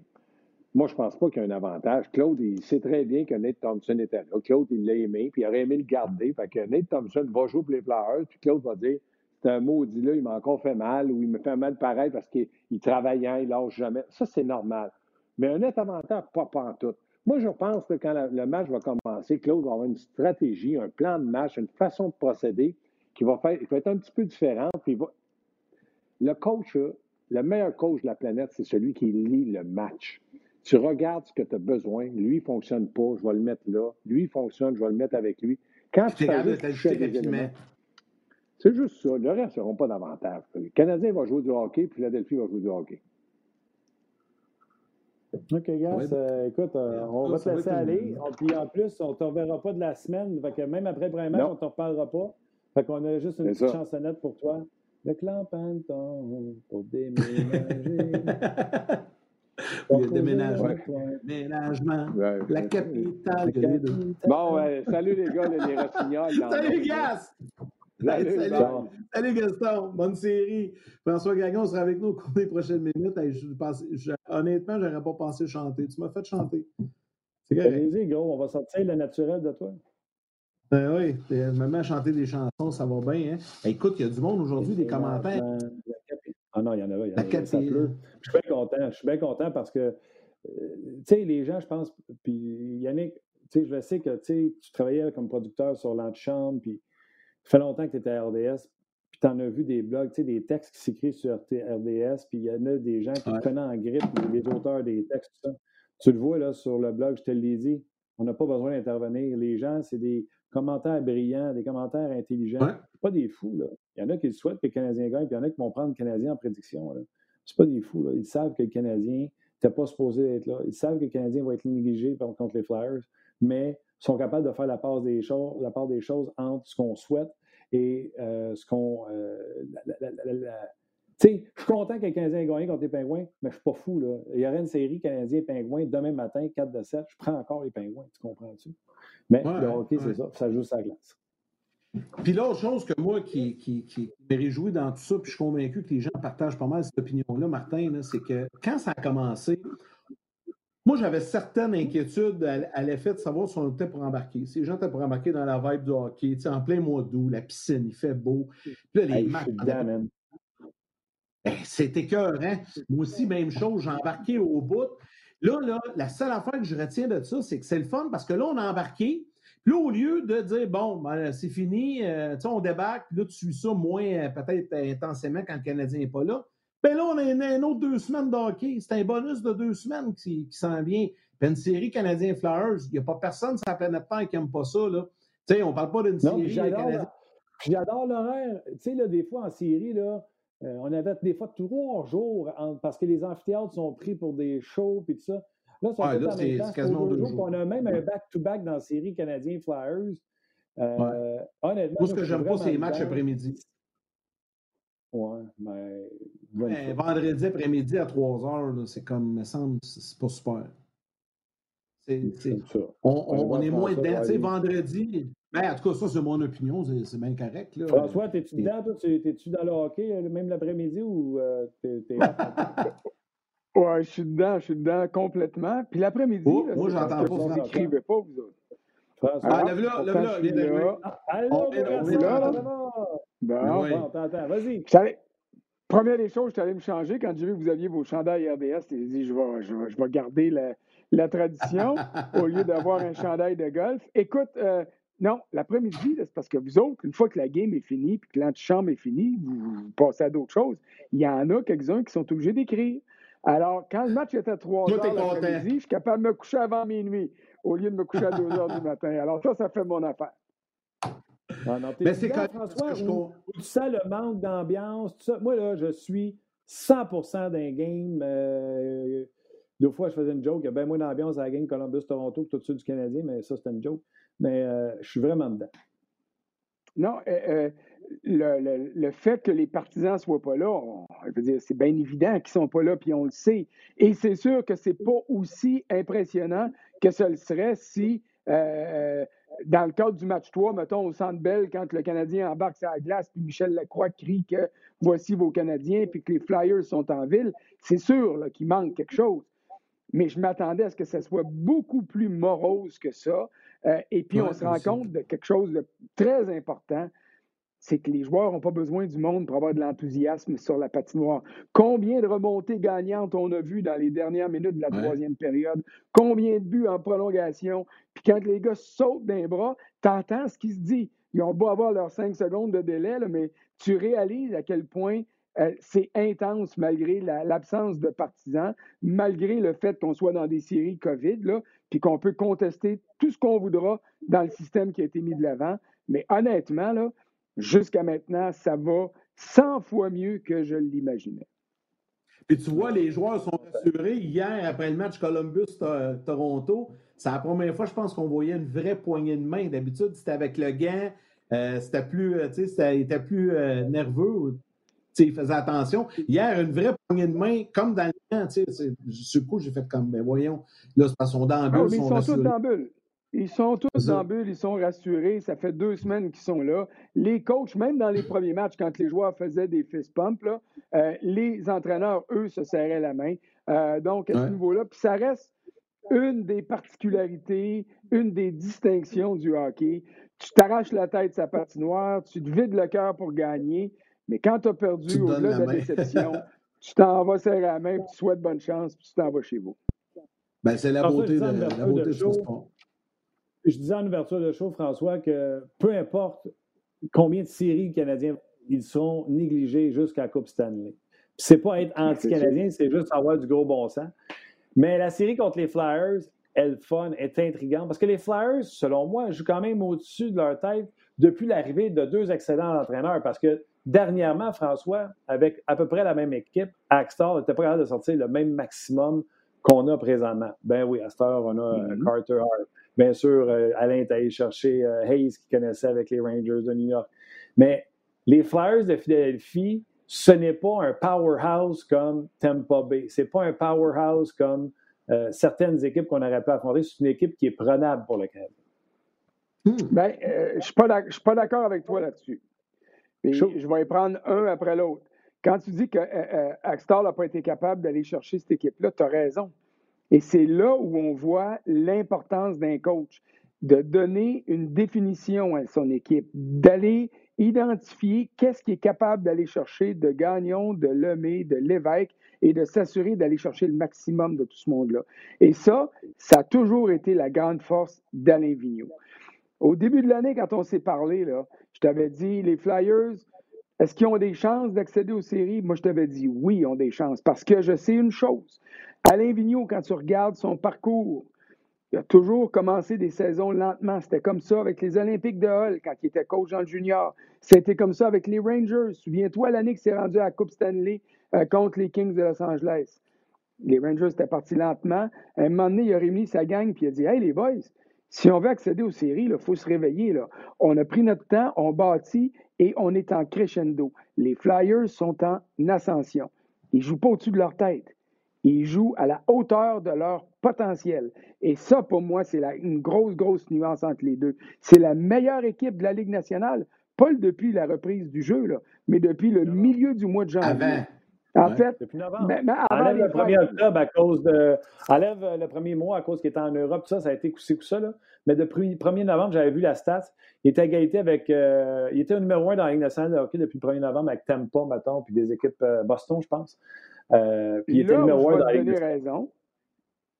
moi je pense pas qu'il y a un avantage. Claude, il sait très bien que Nate Thompson était là. Claude, il l'a aimé, puis il aurait aimé le garder. Fait que Nate Thompson va jouer pour les Flyers, puis Claude va dire c'est un maudit là, il m'a encore fait mal ou il me fait mal pareil parce qu'il travaillant, il lâche jamais. Ça, c'est normal. Mais un net avantage, pas tout. Moi, je pense que quand le match va commencer, Claude va avoir une stratégie, un plan de match, une façon de procéder qui va, faire, être un petit peu différente. Puis Le coach, le meilleur coach de la planète, c'est celui qui lit le match. Tu regardes ce que tu as besoin. Lui, il ne fonctionne pas, je vais le mettre là. Lui, il fonctionne, je vais le mettre avec lui. Quand tu fais c'est juste ça. Le reste n'auront pas d'avantage. Le Canadien va jouer du hockey, puis Philadelphie va jouer du hockey.
OK, gars. Euh, écoute, euh, on va te laisser aller. Puis en plus, on ne te reverra pas de la semaine. Fait que même après le premier match, on ne te reparlera pas. Fait qu'on a juste une petite chansonnette pour toi. Le clan Panton pour déménager.
Le déménagement. Déménagement. la capitale.
Bon, salut les gars, les Rossignols.
Salut, gars! Salut, Gaston. Bonne série. François Gagon sera avec nous au cours des prochaines minutes. honnêtement, je n'aurais pas pensé chanter. Tu m'as fait chanter.
C'est gros. On va sortir le naturel de toi.
Ben oui, me mets à chanter des chansons, ça va bien. Hein? écoute, il y a du monde aujourd'hui, des commentaires.
Ah non, il y en a, il y en a, ça pleut. Je suis bien content. Je suis bien content parce que, euh, tu sais, les gens, je pense, puis Yannick, tu sais, je sais que tu travaillais comme producteur sur l'antichambre, puis ça fait longtemps que tu étais à RDS, puis tu en as vu des blogs, tu sais, des textes qui s'écrivent sur RDS, puis il y en a des gens qui connaissent en grippe, les, auteurs des textes, tout ça. Tu le vois là sur le blog, je te l'ai dit, on n'a pas besoin d'intervenir. Les gens, c'est des commentaires brillants, des commentaires intelligents. Pas des fous, là. Il y en a qui le souhaitent que le Canadien gagne, puis il y en a qui vont prendre le Canadien en prédiction. C'est pas des fous, là. Ils savent que le Canadien n'était pas supposé être là. Ils savent que le Canadien va être négligé contre les Flyers, mais sont capables de faire la part des choses, la part des choses entre ce qu'on souhaite et euh, ce qu'on. Euh, tu sais, je suis content que le Canadien ait gagné contre les Pingouins, mais je ne suis pas fou. Là. Il y aurait une série Canadien-Pingouins demain matin, 4 de 7. Je prends encore les Pingouins, tu comprends-tu? Mais OK, c'est ça. Ça joue sa glace.
Puis l'autre chose que moi qui, qui, qui me réjouit dans tout ça, puis je suis convaincu que les gens partagent pas mal cette opinion-là, Martin, c'est que quand ça a commencé, moi j'avais certaines inquiétudes à, l'effet de savoir si on était pour embarquer. Si les gens étaient pour embarquer dans la vibe du hockey, en plein mois d'août, la piscine, il fait beau. Puis là, les matchs. Ben, c'est écœurant. Moi aussi, même chose, j'ai embarqué au bout. Là, là, la seule affaire que je retiens de ça, c'est que c'est le fun parce que là, on a embarqué, là, au lieu de dire, bon, ben, c'est fini, euh, on débarque, là, tu suis ça moins euh, peut-être intensément quand le Canadien n'est pas là. Ben là, on a un autre deux semaines de hockey. C'est un bonus de deux semaines qui, s'en vient. Puis une série Canadien Flyers, il n'y a pas personne sur la planète Terre qui n'aime pas ça. Là. Tu sais, on ne parle pas d'une série
Canadien. J'adore l'horaire. Tu sais, là, des fois, en série, là, euh, on avait des fois trois jours parce que les amphithéâtres sont pris pour des shows et tout ça.
Là, c'est quasiment deux jours.
On a même un back-to-back dans la série Canadien Flyers. Euh, honnêtement,
Moi, ce que j'aime pas, c'est les matchs après-midi.
Ouais, mais.
Ben, vendredi après-midi à 3 heures, c'est comme, me semble, c'est pas super. C'est, on, on, est moins dedans. Tu sais, vendredi, ben, en tout cas, ça, c'est mon opinion, c'est, bien correct. Là.
François, t'es-tu dedans, toi? T'es-tu dans le hockey, euh, même l'après-midi, ou euh, t'es
Ouais, je suis dedans, je suis dedans complètement. Puis l'après-midi,
oh, moi, j'entends pas.
Vous n'écrivez pas, vous autres.
François. Ah, lève-là, lève-là, viens d'arriver.
Allô, Bon, bon, t'entends, vas-y.
Première des choses, je suis allé me changer quand j'ai vu que vous aviez vos chandails RDS. J'ai dit, je vais, je, vais, je vais garder la, la tradition au lieu d'avoir un chandail de golf. Écoute, euh, non, l'après-midi, c'est parce que vous autres, une fois que la game est finie puis que l'antichambre est fini, vous, vous, passez à d'autres choses. Il y en a quelques-uns qui sont obligés d'écrire. Alors, quand le match était à 3 heures l'après-midi, je suis capable de me coucher avant minuit au lieu de me coucher à 2 heures du matin. Alors, ça, ça fait mon affaire.
Ah, mais c'est quand François, je où, tu sens le manque d'ambiance, tout ça? Moi, là, je suis 100% d'un game. Euh, deux fois, je faisais une joke. Il y a bien moins d'ambiance à la game Columbus-Toronto que tout de suite du Canadien, mais ça, c'était une joke. Mais euh, je suis vraiment dedans.
Non, euh, le, le, fait que les partisans ne soient pas là, je veux dire, c'est bien évident qu'ils ne sont pas là, puis on le sait. Et c'est sûr que ce n'est pas aussi impressionnant que ce le serait si dans le cadre du match 3, mettons au Centre Bell, quand le Canadien embarque sur la glace, puis Michel Lacroix crie que voici vos Canadiens, puis que les Flyers sont en ville, c'est sûr qu'il manque quelque chose. Mais je m'attendais à ce que ça soit beaucoup plus morose que ça. Euh, et puis, on se rend compte de quelque chose de très important, c'est que les joueurs n'ont pas besoin du monde pour avoir de l'enthousiasme sur la patinoire. Combien de remontées gagnantes on a vu dans les dernières minutes de la troisième période? Combien de buts en prolongation? Puis quand les gars sautent d'un bras, tu entends ce qui se dit. Ils ont beau avoir leurs cinq secondes de délai, mais tu réalises à quel point euh, c'est intense malgré l'absence de partisans, malgré le fait qu'on soit dans des séries COVID, là, puis qu'on peut contester tout ce qu'on voudra dans le système qui a été mis de l'avant. Mais honnêtement, là, Jusqu'à maintenant, ça va 100 fois mieux que je l'imaginais.
Puis tu vois, les joueurs sont rassurés. Hier, après le match Columbus-Toronto, c'est la première fois, je pense, qu'on voyait une vraie poignée de main. D'habitude, c'était avec le gant, euh, c'était plus, euh, tu sais, était plus euh, nerveux. il faisait attention. Hier, une vraie poignée de main, comme dans le gant. Du coup, j'ai fait comme, mais ben, voyons, là, c'est parce qu'on dans
ah, ils sont, tous dans bulle. Ils sont tous en bulle, ils sont rassurés. Ça fait deux semaines qu'ils sont là. Les coachs, même dans les premiers matchs, quand les joueurs faisaient des fist pumps, euh, les entraîneurs, eux, se serraient la main. Euh, donc, à ce niveau-là, puis ça reste une des particularités, une des distinctions du hockey. Tu t'arraches la tête sa patinoire, tu te vides le cœur pour gagner, mais quand tu as perdu au-delà de la déception, tu t'en vas serrer la main, tu souhaites bonne chance, puis tu t'en vas chez vous.
Ben, c'est la, beauté de, la beauté de, sport
je disais en ouverture de show, François, que peu importe combien de séries canadiens ils sont négligés jusqu'à la Coupe Stanley. C'est pas être anti-canadien, c'est juste avoir du gros bon sens. Mais la série contre les Flyers, est le fun, est intrigante. Parce que les Flyers, selon moi, jouent quand même au-dessus de leur tête depuis l'arrivée de deux excellents entraîneurs. Parce que dernièrement, François, avec à peu près la même équipe, Axtar n'était pas capable de sortir le même maximum qu'on a présentement. Ben oui, à cette heure, on a euh, mm-hmm. Carter Hart. Bien sûr, euh, Alain est allé chercher euh, Hayes, qui connaissait avec les Rangers de New York. Mais les Flyers de Philadelphie, ce n'est pas un powerhouse comme Tampa Bay. Ce n'est pas un powerhouse comme certaines équipes qu'on aurait pu affronter. C'est une équipe qui est prenable pour le Canada.
Hmm. Ben, je ne suis pas d'accord avec toi là-dessus. Je vais y prendre un après l'autre. Quand tu dis que euh, n'a pas été capable d'aller chercher cette équipe-là, tu as raison. Et c'est là où on voit l'importance d'un coach, de donner une définition à son équipe, d'aller identifier qu'est-ce qui est capable d'aller chercher de Gagnon, de Lemay, de Lévesque et de s'assurer d'aller chercher le maximum de tout ce monde-là. Et ça, ça a toujours été la grande force d'Alain Vigneault. Au début de l'année, quand on s'est parlé, là, je t'avais dit, les Flyers, est-ce qu'ils ont des chances d'accéder aux séries? Moi, je t'avais dit oui, ils ont des chances. Parce que je sais une chose. Alain Vigneault, quand tu regardes son parcours, il a toujours commencé des saisons lentement. C'était comme ça avec les Olympiques de Hull quand il était coach en junior. C'était comme ça avec les Rangers. Souviens-toi l'année qu'il s'est rendu à la Coupe Stanley euh, contre les Kings de Los Angeles. Les Rangers étaient partis lentement. À un moment donné, il a réuni sa gang et il a dit Hey, les boys, si on veut accéder aux séries, il faut se réveiller. On a pris notre temps, on bâtit et on est en crescendo. Les Flyers sont en ascension. Ils ne jouent pas au-dessus de leur tête. Ils jouent à la hauteur de leur potentiel. Et ça, pour moi, c'est une grosse, grosse nuance entre les deux. C'est la meilleure équipe de la Ligue nationale, pas depuis la reprise du jeu, là, mais depuis le milieu du mois de janvier. En fait,
depuis novembre. Ben, enlève le 1er octobre à cause de. Enlève euh, le premier mois à cause qu'il était en Europe, ça, ça a été coussé tout ça. Là. Mais depuis le 1er novembre, j'avais vu la stat. Il était égalité avec. Euh, il était au numéro 1 dans la Ligue nationale de hockey depuis le 1er novembre avec Tampa, mettons, puis des équipes euh, Boston, je pense.
Puis il était numéro 1 dans la Ligue raison,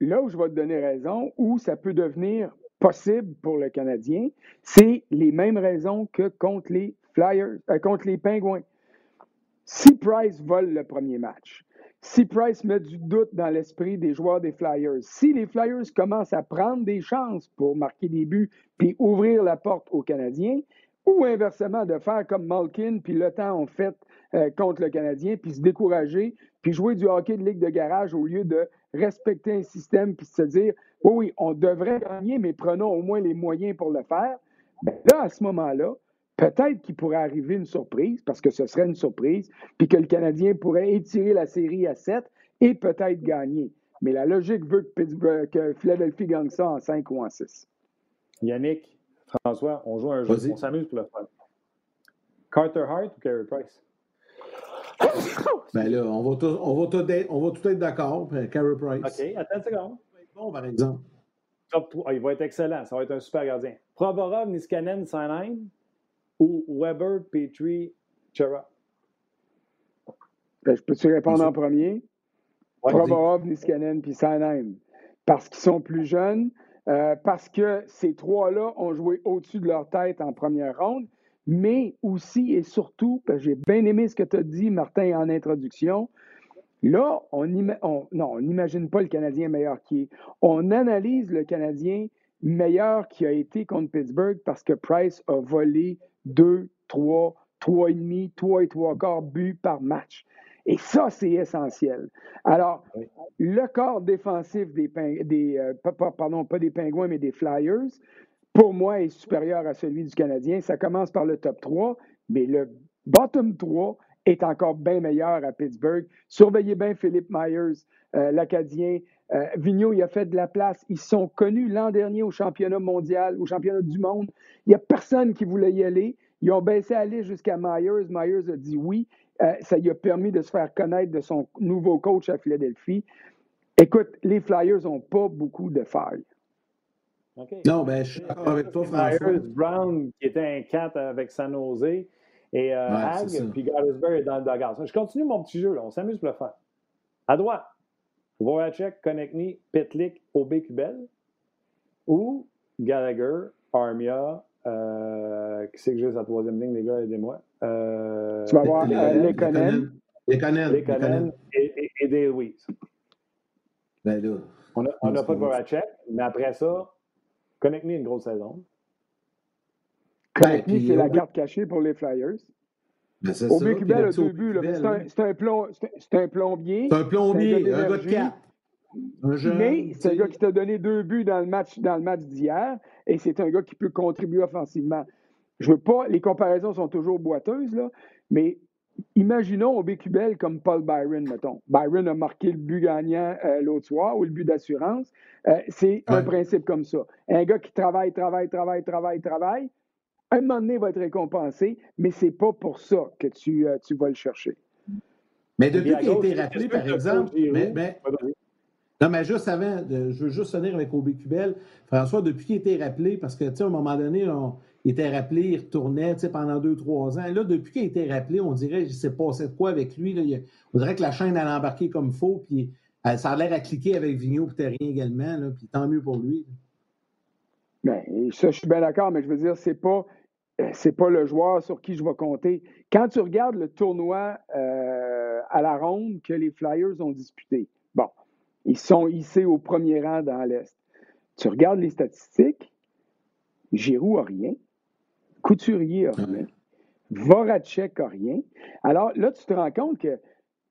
Là où je vais te donner raison, où ça peut devenir possible pour le Canadien, c'est les mêmes raisons que contre les Flyers, contre les Pingouins. Si Price vole le premier match, si Price met du doute dans l'esprit des joueurs des Flyers, si les Flyers commencent à prendre des chances pour marquer des buts puis ouvrir la porte aux Canadiens, ou inversement de faire comme Malkin puis le temps ont fait euh, contre le Canadien, puis se décourager, puis jouer du hockey de ligue de garage au lieu de respecter un système puis se dire oui, oui, on devrait gagner, mais prenons au moins les moyens pour le faire. Bien, là, à ce moment-là, Peut-être qu'il pourrait arriver une surprise, parce que ce serait une surprise, puis que le Canadien pourrait étirer la série à 7 et peut-être gagner. Mais la logique veut que, que Philadelphie gagne ça en 5 ou en 6.
Yannick, François, on joue un jeu, on s'amuse pour le fun. Carter Hart ou Carey Price?
ben là, on va tout, on va tout être, on va tout être d'accord. Carey Price.
OK, attends une seconde.
Bon, par exemple.
Top 3. Ah, il va être excellent. Ça va être un super gardien. Provorov, Niskanen, Sanheim ou Weber, Petrie, Chera?
Ben, je peux-tu répondre en premier? Ouais, Niskanen puis Sanheim. Parce qu'ils sont plus jeunes, euh, parce que ces trois-là ont joué au-dessus de leur tête en première ronde, mais aussi et surtout, parce que j'ai bien aimé ce que tu as dit, Martin, en introduction, là, on n'imagine pas le Canadien meilleur qui est. On analyse le Canadien meilleur qui a été contre Pittsburgh parce que Price a volé 2, 3, 3,5, 3 et 3 quarts buts par match. Et ça, c'est essentiel. Alors, le corps défensif des, des euh, pardon, pas des Pingouins, mais des Flyers, pour moi, est supérieur à celui du Canadien. Ça commence par le top 3, mais le bottom 3 est encore bien meilleur à Pittsburgh. Surveillez bien Philippe Myers, euh, l'Acadien. Euh, Vigneault, il a fait de la place. Ils sont connus l'an dernier au championnat mondial, au championnat du monde. Il n'y a personne qui voulait y aller. Ils ont baissé à aller jusqu'à Myers. Myers a dit oui. Euh, ça lui a permis de se faire connaître de son nouveau coach à Philadelphie. Écoute, les Flyers n'ont pas beaucoup de failles.
Non, ben, je suis d'accord avec toi, François.
Myers, Brown, qui était un 4 avec San Jose, et euh, Hag, puis Gottesberg est dans le dugout. Je continue mon petit jeu, là. on s'amuse pour le faire. À droite, Voracek, Konechny, Petlik, Kubel ou Gallagher, Armia, euh, qui c'est que j'ai sa troisième ligne, les gars, aidez-moi.
Euh, tu vas voir Lekonen.
Lekonen.
Et, et, et des Louise.
Ben là.
On n'a pas de Voracek, mais après ça, Connect-me une grosse saison.
Connect-me, c'est la carte cachée pour les Flyers. Ben, Au Bécubel, a deux buts. C'est un, un, plombier.
C'est un plombier, un gars de 4.
Mais c'est un gars qui t'a donné deux buts dans le match, dans le match d'hier, et c'est un gars qui peut contribuer offensivement. Je veux pas, les comparaisons sont toujours boiteuses, là, mais imaginons au BQBL comme Paul Byron, mettons. Byron a marqué le but gagnant euh, l'autre soir ou le but d'assurance. Euh, c'est un principe comme ça. Un gars qui travaille, travaille, travaille, travaille, travaille, un moment donné va être récompensé, mais c'est pas pour ça que tu, euh, tu vas le chercher.
Mais depuis qu'il a été rappelé, par exemple, mais, non, mais juste avant, je veux juste finir avec Aubé-Cubel. François, depuis qu'il était rappelé, parce que, tu sais, à un moment donné, il était rappelé, il retournait, pendant deux, trois ans. Là, depuis qu'il a été rappelé, on dirait, je sais pas, c'est quoi avec lui, là, on dirait que la chaîne allait embarquer comme faux, puis euh, ça a l'air à cliquer avec Vigneault et Terrien également, là, puis tant mieux pour lui.
Bien, ça, je suis bien d'accord, mais je veux dire, c'est pas, euh, c'est pas le joueur sur qui je vais compter. Quand tu regardes le tournoi euh, à la ronde que les Flyers ont disputé, bon, ils sont hissés au premier rang dans l'Est. Tu regardes les statistiques, Giroud n'a rien, Couturier rien, Voracek n'a rien. Alors là, tu te rends compte que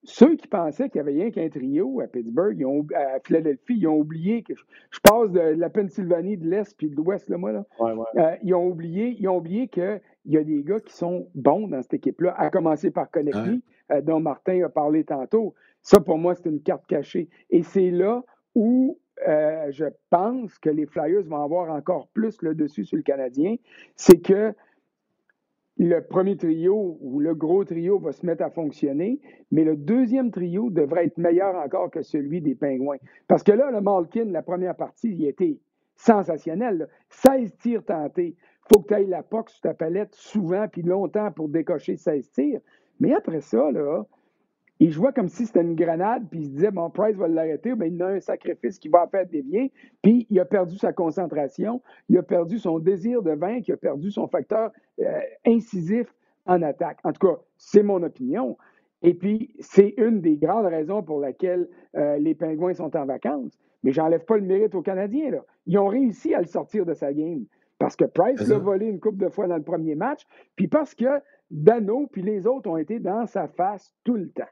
ceux qui pensaient qu'il n'y avait rien qu'un trio à Pittsburgh, ils ont, à Philadelphie, ils ont oublié que je, passe de la Pennsylvanie de l'Est puis de l'Ouest, là, moi, là. Euh, ils ont oublié, ils ont oublié qu'il y a des gars qui sont bons dans cette équipe-là, à commencer par Connecty, euh, dont Martin a parlé tantôt. Ça, pour moi, c'est une carte cachée. Et c'est là où euh, je pense que les Flyers vont avoir encore plus le dessus sur le Canadien. C'est que le premier trio ou le gros trio va se mettre à fonctionner, mais le deuxième trio devrait être meilleur encore que celui des Pingouins. Parce que là, le Malkin, la première partie, il était sensationnel. 16 tirs tentés. Faut que tu ailles la POC sur ta palette souvent puis longtemps pour décocher 16 tirs. Mais après ça, là, il jouait comme si c'était une grenade, puis il se disait, bon, Price va l'arrêter, mais il a un sacrifice qui va faire dévier, puis il a perdu sa concentration, il a perdu son désir de vaincre, il a perdu son facteur euh, incisif en attaque. En tout cas, c'est mon opinion. Et puis, c'est une des grandes raisons pour laquelle euh, les Pingouins sont en vacances. Mais j'enlève pas le mérite aux Canadiens. Là. Ils ont réussi à le sortir de sa game. Parce que Price l'a volé une couple de fois dans le premier match, puis parce que Dano puis les autres ont été dans sa face tout le temps.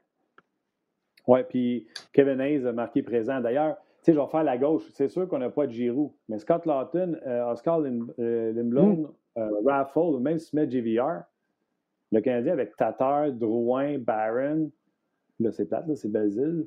Oui, puis Kevin Hayes a marqué présent. D'ailleurs, tu sais, je vais faire la gauche. C'est sûr qu'on n'a pas de Giroud, mais Scott Lawton, euh, Oscar euh, Limblom, mm. euh, Raffle, même Smith JVR, le Canadien avec Tatar, Drouin, Barron, là, c'est plate, là, c'est Basile,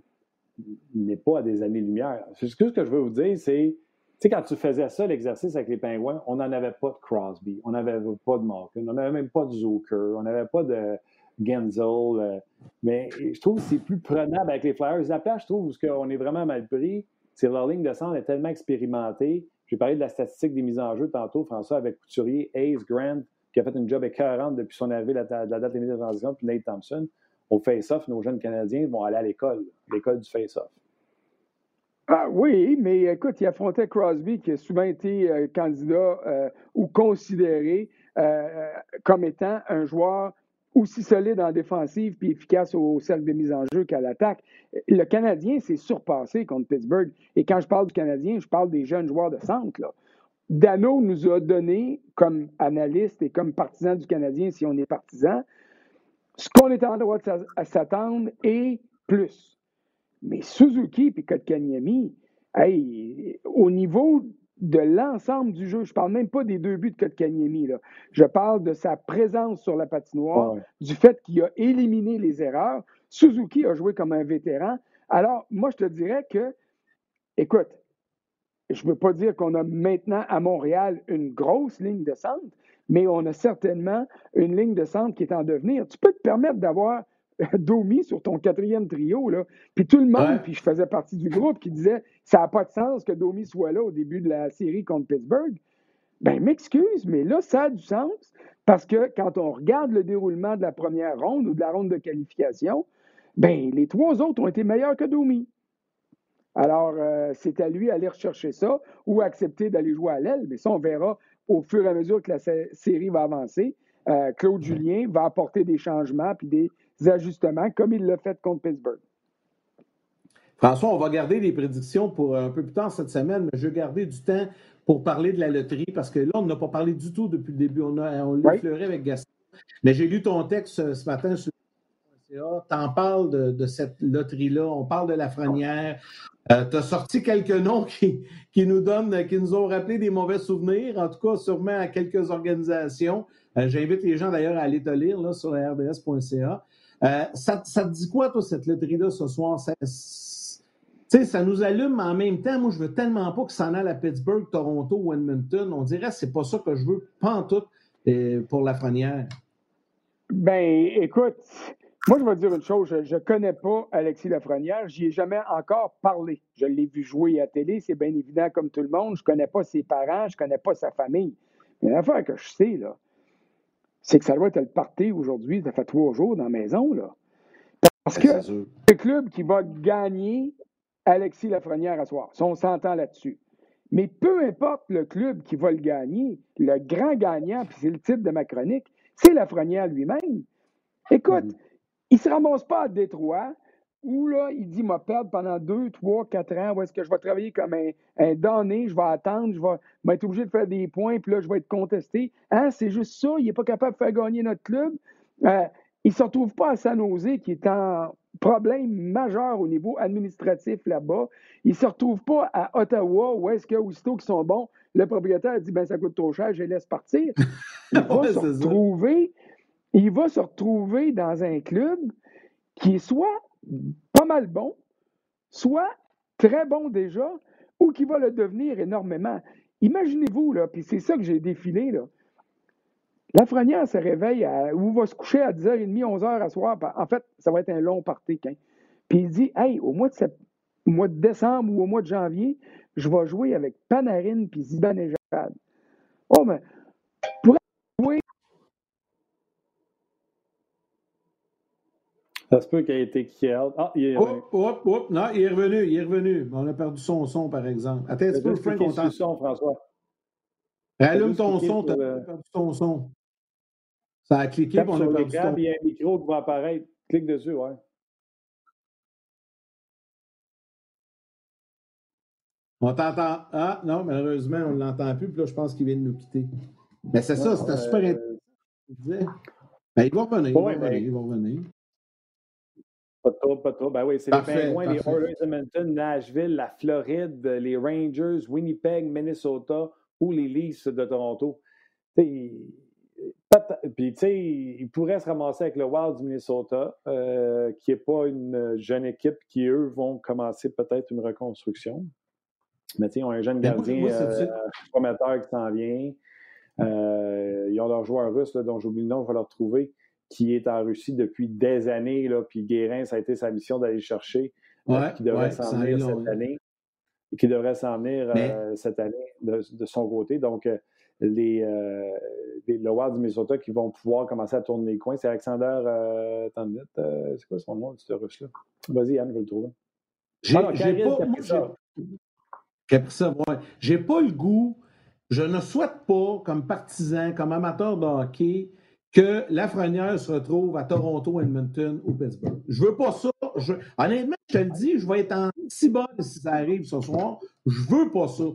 n'est pas à des années-lumière. Ce que je veux vous dire, c'est, tu sais, quand tu faisais ça, l'exercice avec les Pingouins, on n'en avait pas de Crosby, on n'avait pas de Malkin, on n'avait même pas de Zucker, on n'avait pas de Genzel. Euh, mais je trouve que c'est plus prenable avec les Flyers. La place, je trouve, où on est vraiment mal pris, c'est leur ligne de centre est tellement expérimentée. J'ai parlé de la statistique des mises en jeu tantôt, François, avec Couturier, Hayes, Grant, qui a fait une job écœurante depuis son arrivée de la, date limite de transition, puis Nate Thompson. Au face-off, nos jeunes Canadiens vont aller à l'école, l'école du face-off.
Ah, oui, mais écoute, il affrontait Crosby, qui a souvent été euh, candidat euh, ou considéré comme étant un joueur aussi solide en défensive puis efficace au cercle de mise en jeu qu'à l'attaque. Le Canadien s'est surpassé contre Pittsburgh. Et quand je parle du Canadien, je parle des jeunes joueurs de centre. Dano nous a donné, comme analyste et comme partisan du Canadien, si on est partisan, ce qu'on est en droit de s'attendre et plus. Mais Suzuki et Kotkaniemi, hey, au niveau de l'ensemble du jeu. Je ne parle même pas des deux buts de Kotkaniemi. Là. Je parle de sa présence sur la patinoire, du fait qu'il a éliminé les erreurs. Suzuki a joué comme un vétéran. Alors, moi, je te dirais que, écoute, je ne veux pas dire qu'on a maintenant à Montréal une grosse ligne de centre, mais on a certainement une ligne de centre qui est en devenir. Tu peux te permettre d'avoir Domi sur ton quatrième trio. Là. Puis tout le monde, puis je faisais partie du groupe qui disait ça n'a pas de sens que Domi soit là au début de la série contre Pittsburgh. Ben, m'excuse, mais là, ça a du sens parce que quand on regarde le déroulement de la première ronde ou de la ronde de qualification, ben, les trois autres ont été meilleurs que Domi. Alors, euh, c'est à lui d'aller rechercher ça ou accepter d'aller jouer à l'aile, mais ça, on verra au fur et à mesure que la série va avancer. Euh, Claude Julien va apporter des changements puis des ajustements comme il l'a fait contre Pittsburgh.
François, on va garder les prédictions pour un peu plus tard cette semaine, mais je vais garder du temps pour parler de la loterie parce que là, on n'a pas parlé du tout depuis le début. On, a, on l'a effleuré avec Gaston. Mais j'ai lu ton texte euh, ce matin sur T'en parles de, cette loterie-là, on parle de la frenière. Euh, tu as sorti quelques noms qui, qui, nous donnent, qui nous ont rappelé des mauvais souvenirs, en tout cas sûrement à quelques organisations. Euh, j'invite les gens d'ailleurs à aller te lire là, sur la rds.ca. ça, ça, te dit quoi, toi, cette loterie-là ce soir? Ça, ça nous allume, mais en même temps, moi, je veux tellement pas que ça en aille à Pittsburgh, Toronto Edmonton. On dirait c'est pas ça que je veux, pas en tout, pour la frenière.
Ben, écoute, moi, je vais dire une chose. Je ne connais pas Alexis Lafrenière. J'y ai jamais encore parlé. Je l'ai vu jouer à télé, c'est bien évident comme tout le monde. Je ne connais pas ses parents, je ne connais pas sa famille. Mais l'affaire que je sais, là, c'est que ça doit être le party aujourd'hui. Ça fait trois jours dans la maison, là. Parce que le club qui va gagner Alexis Lafrenière à soir, on s'entend là-dessus. Mais peu importe le club qui va le gagner, le grand gagnant, puis c'est le titre de ma chronique, c'est Lafrenière lui-même. Écoute, mm-hmm. il ne se ramasse pas à Détroit où là, il dit m'a perdre pendant deux, trois, quatre ans, où est-ce que je vais travailler comme un, un donné, je vais attendre, je vais, être obligé de faire des points, puis là, je vais être contesté. Hein, c'est juste ça, il n'est pas capable de faire gagner notre club. Euh, il ne se retrouve pas à San Jose, qui est en problème majeur au niveau administratif là-bas. Il ne se retrouve pas à Ottawa, où est-ce que, aussitôt qu'ils sont bons, le propriétaire dit ben ça coûte trop cher, je les laisse partir. Il va se retrouver, il va se retrouver dans un club qui est soit pas mal bon, soit très bon déjà, ou qui va le devenir énormément. Imaginez-vous, là, puis c'est ça que j'ai défilé, là. Lafrenière se réveille ou va se coucher à 10h30, 11h à soir. En fait, ça va être un long party. Hein. Puis il dit Hey, au mois, de mois de décembre ou au mois de janvier, je vais jouer avec Panarin puis Zibanejad. Oh, mais pour jouer.
Ça se peut qu'il ait été kill. Ah, il est
revenu. Non, il est revenu, il est revenu. On a perdu son son, par exemple. Attends un peu, Frank, on
son, François?
Allume ton son, tu as perdu ton son. Ça a cliqué,
on a perdu ton... Il y a un micro qui va apparaître. Clique dessus, ouais.
On t'entend. Ah, non, malheureusement, on ne l'entend plus. Puis là, je pense qu'il vient de nous quitter. Mais c'est ça, c'était super intéressant. Ben, il va revenir. il, va revenir ben il va revenir.
Pas trop, pas trop. Ben oui, c'est les Penguins, les Oilers Edmonton, Nashville, la Floride, les Rangers, Winnipeg, Minnesota ou les Leafs de Toronto. Puis, tu sais, il pourrait se ramasser avec le Wild du Minnesota, euh, qui n'est pas une jeune équipe qui, eux, vont commencer peut-être une reconstruction. Mais tu sais, ils ont un jeune gardien euh, prometteur qui s'en vient. Euh, ils ont leur joueur russe, dont j'oublie le nom, je vais le retrouver, qui est en Russie depuis des années. Là, puis Guérin, ça a été sa mission d'aller le chercher, qui devrait s'en venir cette année. Qui devrait s'en venir cette année de, son côté. Donc, les, le Wild du Minnesota qui vont pouvoir commencer à tourner les coins. C'est Alexander euh, euh, c'est quoi son nom, ce russe-là? Vas-y, Anne, je vais le trouver.
J'ai ah, pas, J'ai pas le goût, je ne souhaite pas, comme partisan, comme amateur de hockey, que Lafrenière se retrouve à Toronto, Edmonton ou Pittsburgh. Je veux pas ça. Honnêtement, je te le dis, je vais être en si bas si ça arrive ce soir. Je veux pas ça.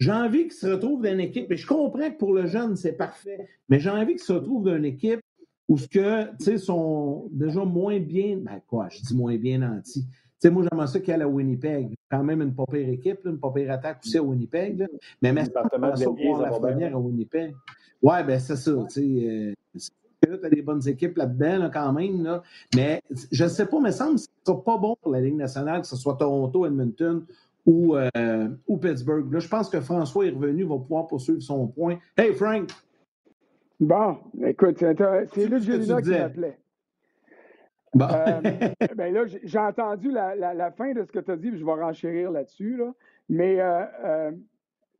J'ai envie qu'il se retrouve dans une équipe, et je comprends que pour le jeune, c'est parfait, mais j'ai envie qu'il se retrouve dans une équipe où ce que, tu sais, sont déjà moins bien, ben quoi, je dis moins bien nantis. Tu sais, moi, j'aimerais ça qu'il y ait à Winnipeg. Quand même une pas pire équipe, une pas pire attaque aussi à Winnipeg. Mais même pour la première à Winnipeg. Ouais, ben c'est ça. Tu sais, euh, tu as des bonnes équipes là-dedans, quand même. Là. Mais je ne sais pas, mais ça me semble pas bon pour la Ligue nationale, que ce soit Toronto, Edmonton ou, euh, ou Pittsburgh. Là, je pense que François est revenu, va pouvoir poursuivre son point. Hey, Frank!
Bon, écoute, c'est Luc Gélina qui m'appelait. Bon. euh, ben là, j'ai entendu la, la, fin de ce que tu as dit, puis je vais renchérir là-dessus. Là. Mais, euh, euh,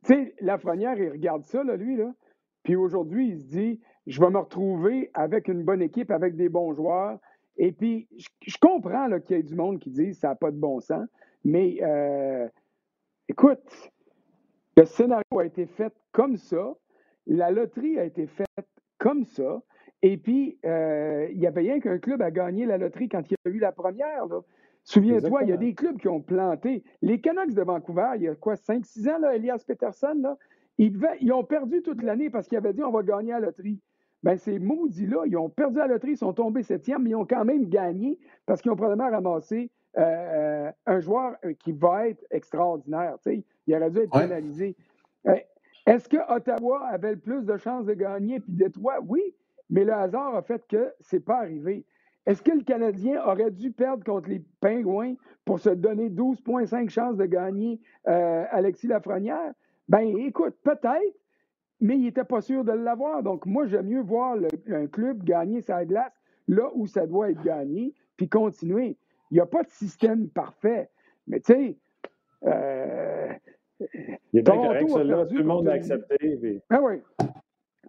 tu sais, Lafrenière, il regarde ça, là, lui, là. Puis aujourd'hui, il se dit, je vais me retrouver avec une bonne équipe, avec des bons joueurs. Et puis, je, comprends qu'il y ait du monde qui dit ça n'a pas de bon sens. Mais euh, écoute, le scénario a été fait comme ça, la loterie a été faite comme ça, et puis euh, il n'y avait rien qu'un club à gagner la loterie quand il y a eu la première. Souviens-toi, il y a des clubs qui ont planté. Les Canucks de Vancouver, il y a quoi, 5-6 ans, là, Elias Peterson, là, ils, ils ont perdu toute l'année parce qu'ils avaient dit on va gagner la loterie. Ben, ces maudits-là, ils ont perdu la loterie, ils sont tombés septième, mais ils ont quand même gagné parce qu'ils ont probablement ramassé euh, euh, un joueur euh, qui va être extraordinaire. Il aurait dû être pénalisé. Est-ce que Ottawa avait le plus de chances de gagner, puis Détroit? Oui, mais le hasard a fait que ce n'est pas arrivé. Est-ce que le Canadien aurait dû perdre contre les Pingouins pour se donner 12,5 chances de gagner Alexis Lafrenière? Ben, écoute, peut-être, mais il n'était pas sûr de l'avoir. Donc, moi, j'aime mieux voir un club gagner sa glace là où ça doit être gagné, puis continuer. Il n'y a pas de système parfait. Mais tu sais, euh,
il est Toronto a perdu tout le monde a accepté.
Ah oui.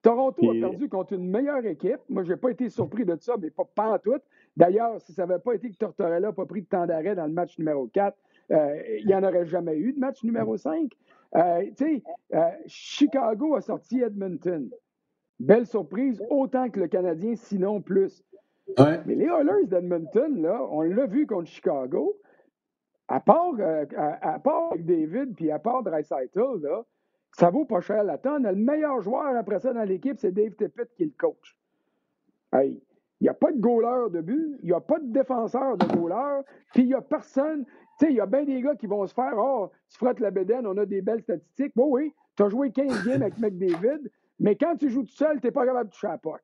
Toronto a perdu contre une meilleure équipe. Moi, je n'ai pas été surpris de ça, mais pas, pas en tout. D'ailleurs, si ça n'avait pas été que Tortorella n'a pas pris de temps d'arrêt dans le match numéro 4, euh, il n'y en aurait jamais eu de match numéro 5. Euh, tu sais, euh, Chicago a sorti Edmonton. Belle surprise, autant que le Canadien, sinon plus. Mais les Oilers d'Edmonton, là, on l'a vu contre Chicago, à part, euh, à, part David puis à part Dreisaitl, là, ça vaut pas cher la tonne. Le meilleur joueur après ça dans l'équipe, c'est Dave Tippett qui est le coach. Il n'y a pas de goaler de but, il n'y a pas de défenseur de goaler, puis il n'y a personne tu sais, il y a bien des gars qui vont se faire Oh, tu frottes la bédaine, on a des belles statistiques. Oui, oui, tu as joué 15 games avec McDavid, mais quand tu joues tout seul, tu n'es pas capable de toucher à la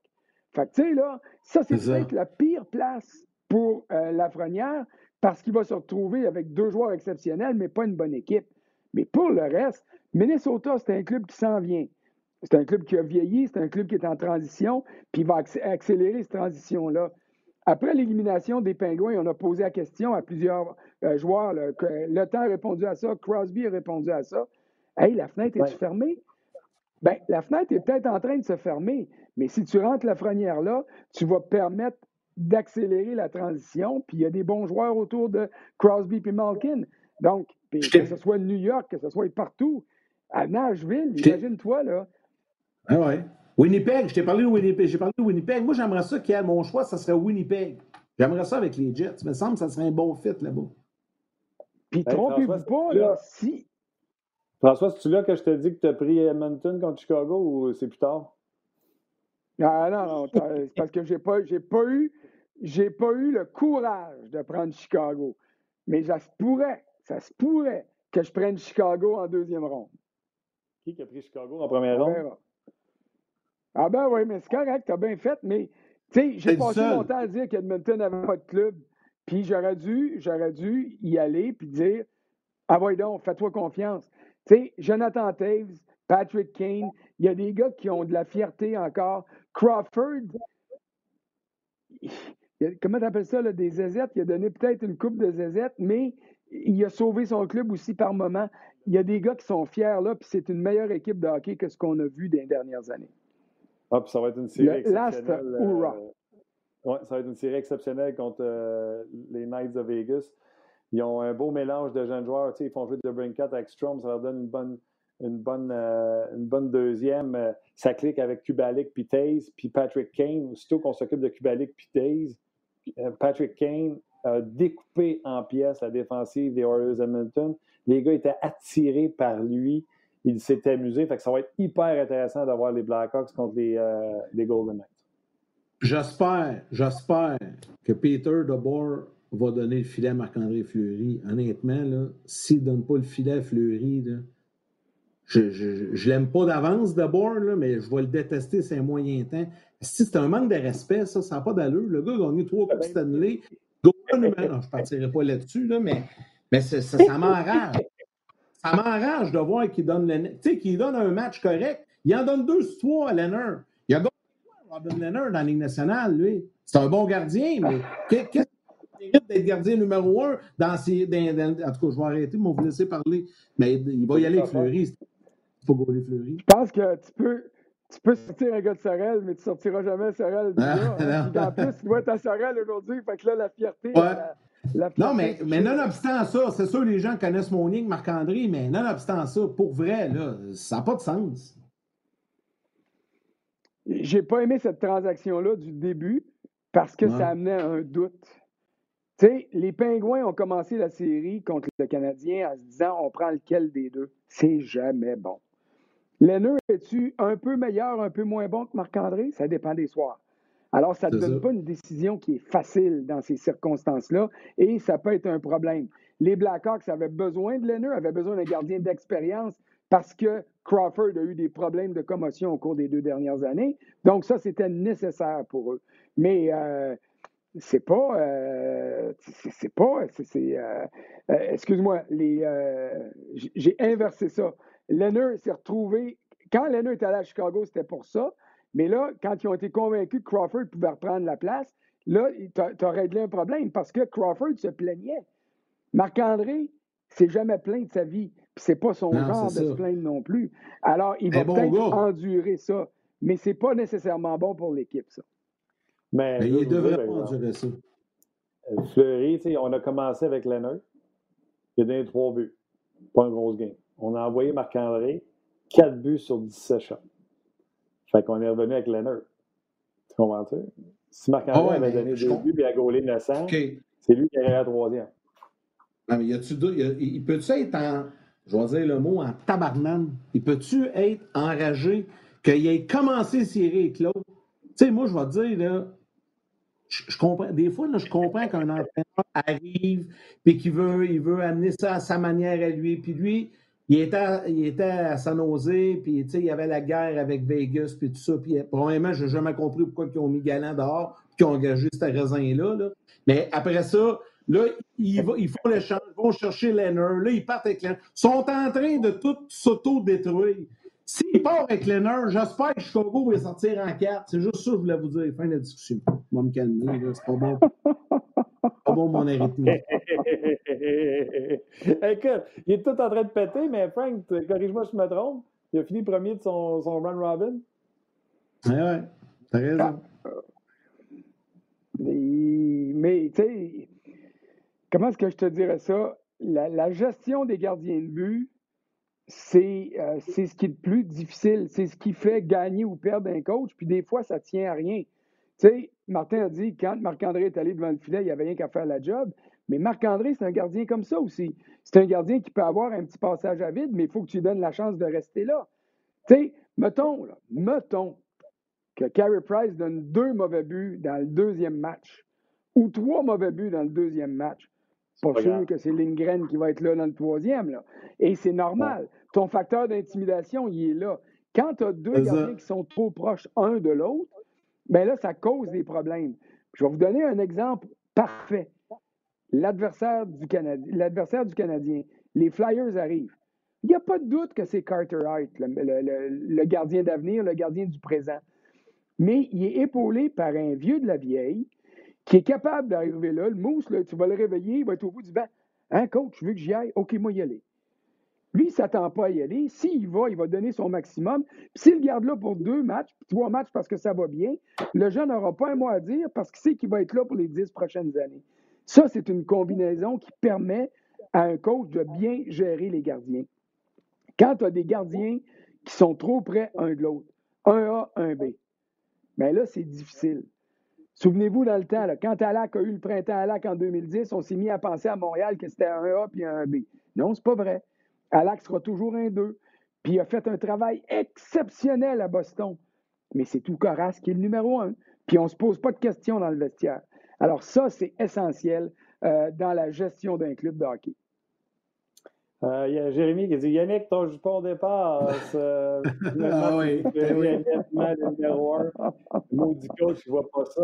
Fait que, tu sais, là, ça, c'est peut-être la pire place pour euh, Lafrenière parce qu'il va se retrouver avec deux joueurs exceptionnels, mais pas une bonne équipe. Mais pour le reste, Minnesota, c'est un club qui s'en vient. C'est un club qui a vieilli, c'est un club qui est en transition, puis il va accélérer cette transition-là. Après l'élimination des Pingouins, on a posé la question à plusieurs euh, joueurs. le temps a répondu à ça, Crosby a répondu à ça. Hey, la fenêtre est-tu fermée? Bien, la fenêtre est peut-être en train de se fermer, mais si tu rentres la frenière là, tu vas permettre d'accélérer la transition, puis il y a des bons joueurs autour de Crosby et Malkin. Donc, que ce soit New York, que ce soit partout, à Nashville, imagine-toi, là.
Ah ouais. Winnipeg, je t'ai parlé de Winnipeg. J'ai parlé de Winnipeg. Moi, j'aimerais ça qu'il y ait mon choix, ça serait Winnipeg. J'aimerais ça avec les Jets. Il me semble que ça serait un bon fit là-bas.
Puis trompez-vous pas, là, si.
François, c'est-tu là que je te dis que tu as pris Edmonton contre Chicago ou c'est plus tard?
Ah non, non, c'est parce que j'ai pas, j'ai pas eu j'ai pas eu le courage de prendre Chicago. Mais ça se pourrait, ça se pourrait que je prenne Chicago en deuxième ronde.
Qui a pris Chicago en première ronde?
Ah ben oui, mais c'est correct, t'as bien fait, mais tu sais, j'ai passé mon temps à dire qu'Edmonton n'avait pas de club. Puis j'aurais dû, j'aurais dû y aller puis dire Ah ouais donc, fais-toi confiance. Tu sais, Jonathan Taves, Patrick Kane, il y a des gars qui ont de la fierté encore. Crawford, comment tu appelles ça, là, des zézettes? Il a donné peut-être une coupe de zézettes, mais il a sauvé son club aussi par moment. Il y a des gars qui sont fiers là, puis c'est une meilleure équipe de hockey que ce qu'on a vu des dernières années.
Ah, puis ça va être une série exceptionnelle. Euh, ouais, ça va être une série exceptionnelle contre euh, les Knights de Vegas. Ils ont un beau mélange de jeunes joueurs. ils font jouer de Brinkat avec Strom, ça leur donne une bonne, une bonne, euh, une bonne deuxième. ça clique avec Kubalik puis Taze, puis Patrick Kane. Aussitôt qu'on s'occupe de Kubalik puis Taze, Patrick Kane a découpé en pièces la défensive des Warriors Edmonton. Les gars étaient attirés par lui il s'est amusé. Fait que ça va être hyper intéressant d'avoir les Blackhawks contre les, euh, Golden Knights.
J'espère, j'espère que Peter DeBoer va donner le filet à Marc-André Fleury. Honnêtement, s'il ne donne pas le filet à Fleury, je ne l'aime pas d'avance DeBoer, mais je vais le détester c'est un moyen temps. Si c'est un manque de respect, ça, ça n'a pas d'allure. Le gars a gagné trois Coupes Stanley. Non, je ne partirai pas là-dessus, là, mais, mais ça, ça m'enrage ça m'arrange de voir qu'il donne, le, qu'il donne un match correct. Il en donne deux trois à Lenner. Il a gagné Robin Lenner dans la Ligue nationale, lui. C'est un bon gardien, mais qu'est-ce qu'il mérite d'être gardien numéro un dans ces. Dans, en tout cas, je vais arrêter, mais on vous laisser parler. Mais il va y aller avec Fleury. Il faut goûter Fleury.
Je pense que tu peux. Tu peux sortir un gars de Sorel, mais tu sortiras jamais Sorel. Ah, hein. En plus, il doit être à Sorel aujourd'hui. Fait que là, la fierté,
non, mais, mais nonobstant ça, c'est sûr les gens connaissent mon ligne, Marc-André, mais nonobstant ça, pour vrai, là, ça n'a pas de sens.
J'ai pas aimé cette transaction-là du début parce que ça amenait un doute. Tu sais, les Pingouins ont commencé la série contre le Canadien en se disant on prend lequel des deux? C'est jamais bon. Lenneux, es-tu un peu meilleur, un peu moins bon que Marc-André? Ça dépend des soirs. Alors, ça ne donne pas une décision qui est facile dans ces circonstances-là et ça peut être un problème. Les Blackhawks avaient besoin de Lenneux, avaient besoin d'un gardien d'expérience parce que Crawford a eu des problèmes de commotion au cours des deux dernières années. Donc, ça, c'était nécessaire pour eux. Mais euh, c'est pas. Euh, c'est pas. C'est, euh, euh, excuse-moi, les, j'ai inversé ça. Leonard s'est retrouvé. Quand Leonard est allé à Chicago, c'était pour ça. Mais là, quand ils ont été convaincus que Crawford pouvait reprendre la place, là, tu as réglé un problème parce que Crawford se plaignait. Marc-André s'est jamais plaint de sa vie. Puis c'est pas son genre de se plaindre non plus. Alors, il va peut-être endurer ça. Mais c'est pas nécessairement bon pour l'équipe, ça.
Mais, il devrait pas endurer ça.
Euh, Fleury, on a commencé avec Leonard. Il a donné trois buts. Pas un gros game. On a envoyé Marc-André, quatre buts sur 17 shots. Fait qu'on est revenu avec Leonard. Tu comprends-tu? Si Marc-André ah avait donné deux buts et a gaulé 900, c'est lui qui aurait la troisième.
Non, mais y a-tu il peut-tu être en, je vais dire le mot, en tabarnane? Il peut-tu être enragé qu'il ait commencé série avec l'autre? Tu sais, moi, je vais te dire, là, je, comprends, des fois, là, je comprends qu'un entraîneur arrive et qu'il veut, il veut amener ça à sa manière à lui. Puis lui, il était, il était à San Jose, puis il y avait la guerre avec Vegas, puis tout ça. Puis probablement, je n'ai jamais compris pourquoi ils ont mis Galant dehors, puis qu'ils ont engagé ce raisin-là. Là. Mais après ça, là, ils, ils font ils vont chercher Leonard, là, ils partent avec Leonard. Ils sont en train de tout s'auto-détruire. S'il part avec Leonard, j'espère que Chicago va sortir en quatre. C'est juste ça que je voulais vous dire. Fin de la discussion. On va me calmer, c'est pas bon. pas bon mon arythmie.
Écoute, il est tout en train de péter, mais Frank, corrige-moi si je me trompe. Il a fini premier de son, son run robin.
Ouais, ouais. T'as raison.
Mais, tu sais, comment est-ce que je te dirais ça? La, la gestion des gardiens de but, euh, c'est ce qui est le plus difficile. C'est ce qui fait gagner ou perdre un coach. Puis des fois, ça tient à rien. Tu sais, Martin a dit quand Marc-André est allé devant le filet, il n'y avait rien qu'à faire la job. Mais Marc-André, c'est un gardien comme ça aussi. C'est un gardien qui peut avoir un petit passage à vide, mais il faut que tu lui donnes la chance de rester là. Tu sais, mettons, mettons que Carey Price donne deux mauvais buts dans le deuxième match ou trois mauvais buts dans le deuxième match. Pas sûr que c'est Lindgren qui va être là dans le troisième. Là. Et c'est normal. Ton facteur d'intimidation, il est là. Quand tu as deux gardiens qui sont trop proches un de l'autre, bien là, ça cause des problèmes. Je vais vous donner un exemple parfait. L'adversaire du, du Canadien, les Flyers arrivent. Il n'y a pas de doute que c'est Carter Hart, le gardien d'avenir, le gardien du présent. Mais il est épaulé par un vieux de la vieille qui est capable d'arriver là. Le mousse, tu vas le réveiller, il va être au bout du banc. Hein, coach, tu veux que j'y aille? OK, moi, y aller. Lui, il ne s'attend pas à y aller. S'il va, il va donner son maximum. S'il garde là pour deux matchs, trois matchs parce que ça va bien, le jeune n'aura pas un mot à dire parce qu'il sait qu'il va être là pour les dix prochaines années. Ça, c'est une combinaison qui permet à un coach de bien gérer les gardiens. Quand tu as des gardiens qui sont trop près un de l'autre, un A, un B, bien là, c'est difficile. Souvenez-vous dans le temps, quand Alak a eu le printemps Alak en 2010, on s'est mis à penser à Montréal que c'était un A puis un B. Non, c'est pas vrai. Alak sera toujours un 2. Puis il a fait un travail exceptionnel à Boston. Mais c'est tout Corras qui est le numéro un. Puis on ne se pose pas de questions dans le vestiaire. Alors ça, c'est essentiel euh, dans la gestion d'un club de hockey.
Euh, il y a Jérémy qui dit Yannick, ton jupon départ. ah oui. Le numéro un. Maudit coach, je vois pas ça.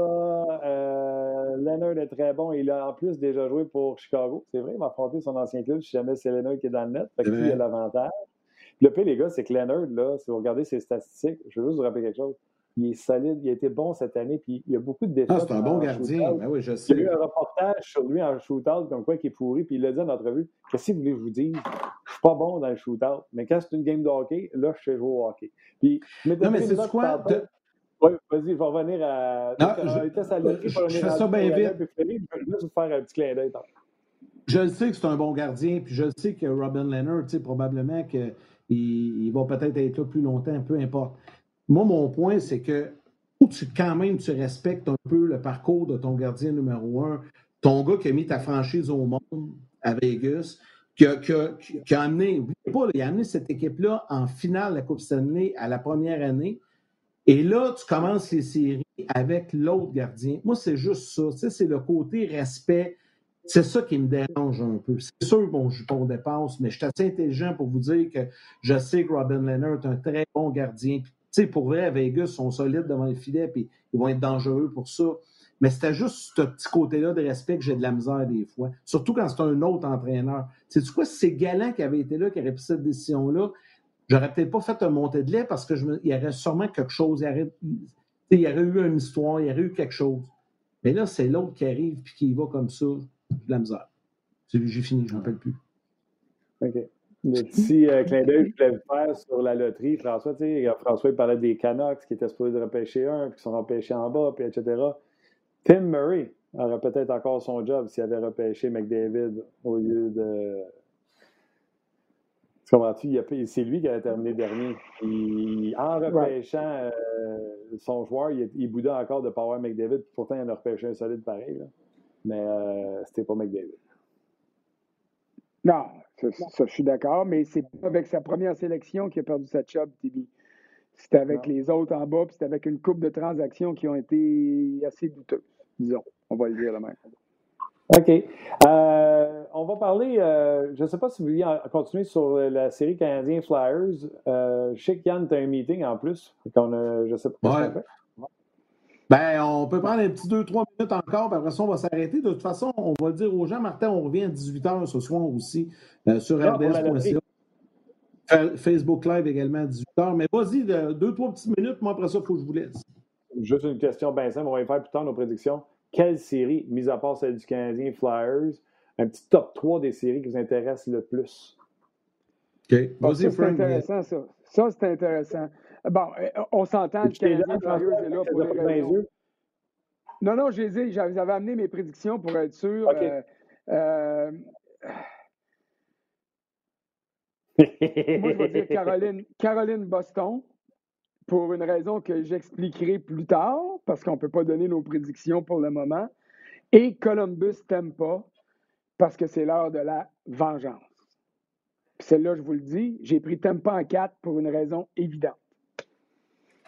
Euh, Leonard est très bon. Il a en plus déjà joué pour Chicago. C'est vrai, il va affronter son ancien club si jamais c'est Leonard qui est dans le net. Fait que il a l'avantage. Le pire, les gars, c'est que Leonard, là, si vous regardez ses statistiques, je veux juste vous rappeler quelque chose il est solide, il a été bon cette année, puis il y a beaucoup de défaites.
Ah, c'est un bon gardien, ben oui, je sais.
Il y a eu un reportage sur lui en shootout, comme quoi qui est pourri, puis il l'a dit en entrevue Qu'est-ce que vous voulez que je vous dise? Je suis pas bon dans le shootout, mais quand c'est une game de hockey, là, je sais jouer au hockey. Puis,
non, mais c'est quoi
Oui, vas-y, je vais revenir à.
Non, je, je, fais ça bien vite.
Je vais juste vous faire un petit clin d'œil.
Je le sais que c'est un bon gardien, puis je le sais que Robin Leonard, tu sais, probablement qu'il il va peut-être être là plus longtemps, peu importe. Moi, mon point, c'est que tu, quand même tu respectes un peu le parcours de ton gardien numéro un. ton gars qui a mis ta franchise au monde à Vegas, qui a, qui amené, pas, il a amené cette équipe-là en finale de la Coupe Stanley à la première année. Et là, tu commences les séries avec l'autre gardien. Moi, c'est juste ça. C'est le côté respect. C'est ça qui me dérange un peu. C'est sûr, bon, je on dépasse, mais je suis assez intelligent pour vous dire que je sais que Robin Leonard est un très bon gardien. Sais, pour vrai, à Vegas, sont solides devant les filets, puis ils vont être dangereux pour ça. Mais c'était juste ce petit côté-là de respect que j'ai de la misère des fois. Surtout quand c'est un autre entraîneur. C'est tu quoi, si c'est Galant qui avait été là, qui aurait pris cette décision-là, j'aurais peut-être pas fait un montée de lait parce qu'il y aurait sûrement quelque chose. Il y, aurait, eu une histoire, il y aurait eu quelque chose. Mais là, c'est l'autre qui arrive et qui y va comme ça, de la misère. J'ai fini, j'en parle plus.
OK. Le petit euh, clin d'œil que je voulais faire sur la loterie, François, tu sais, François il parlait des Canucks qui étaient supposés repêcher un, puis qui sont repêchés en bas, puis etc. Tim Murray aurait peut-être encore son job s'il avait repêché McDavid au lieu de. Comprends-tu? C'est lui qui a terminé dernier. en repêchant euh, son joueur, il, il boudait encore de Power McDavid. Pourtant, il en a repêché un solide pareil. Mais euh, c'était pas McDavid.
Non, ça, je suis d'accord, mais c'est pas avec sa première sélection qu'il a perdu sa job, Tibi. C'était avec les autres en bas, puis c'était avec une coupe de transactions qui ont été assez douteuses disons. On va le dire demain.
OK. Euh, on va parler, euh, je ne sais pas si vous voulez continuer sur la série Canadien Flyers. Euh, je sais qu'Yann, tu as un meeting en plus. On je sais pas.
Ouais. Ben, on peut prendre un petit 2-3 minutes encore, puis après ça, on va s'arrêter. De toute façon, on va le dire aux gens, Martin, on revient à 18h ce soir aussi sur ah, rds.ca. Facebook Live également à 18h. Mais vas-y, deux, trois petites minutes, moi après ça, il faut que je vous laisse.
Juste une question bien simple, on va y faire plus tard nos prédictions. Quelle série, mis à part celle du Canadien Flyers, un petit top 3 des séries qui vous intéressent le plus?
OK.
Ah, Vas-y, C'est intéressant, ça. Ça, c'est intéressant. Bon, euh, on s'entend le Canadien est là pour les. Non, non, j'ai dit, j'avais amené mes prédictions pour être sûr. Euh, euh, moi, je vais dire Caroline, Caroline Boston pour une raison que j'expliquerai plus tard, parce qu'on ne peut pas donner nos prédictions pour le moment, et Columbus pas, parce que c'est l'heure de la vengeance. celle-là, je vous le dis, j'ai pris Tempa en 4 pour une raison évidente.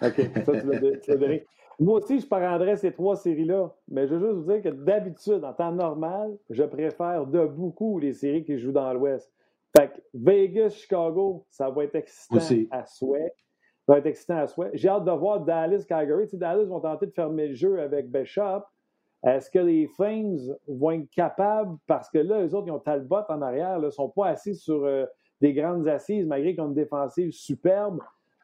OK, ça, tu l'as Moi aussi, je prendrais ces trois séries-là, mais je veux juste vous dire que d'habitude, en temps normal, je préfère de beaucoup les séries qui jouent dans l'Ouest. Fait que Vegas, Chicago, ça va être excitant à souhait. Ça va être excitant à souhait. J'ai hâte de voir Dallas, Calgary. Tu Dallas vont tenter de fermer le jeu avec Bishop. Est-ce que les Flames vont être capables, parce que là, eux autres, ils ont Talbot en arrière, ne sont pas assis sur euh, des grandes assises, malgré qu'ils ont une défensive superbe.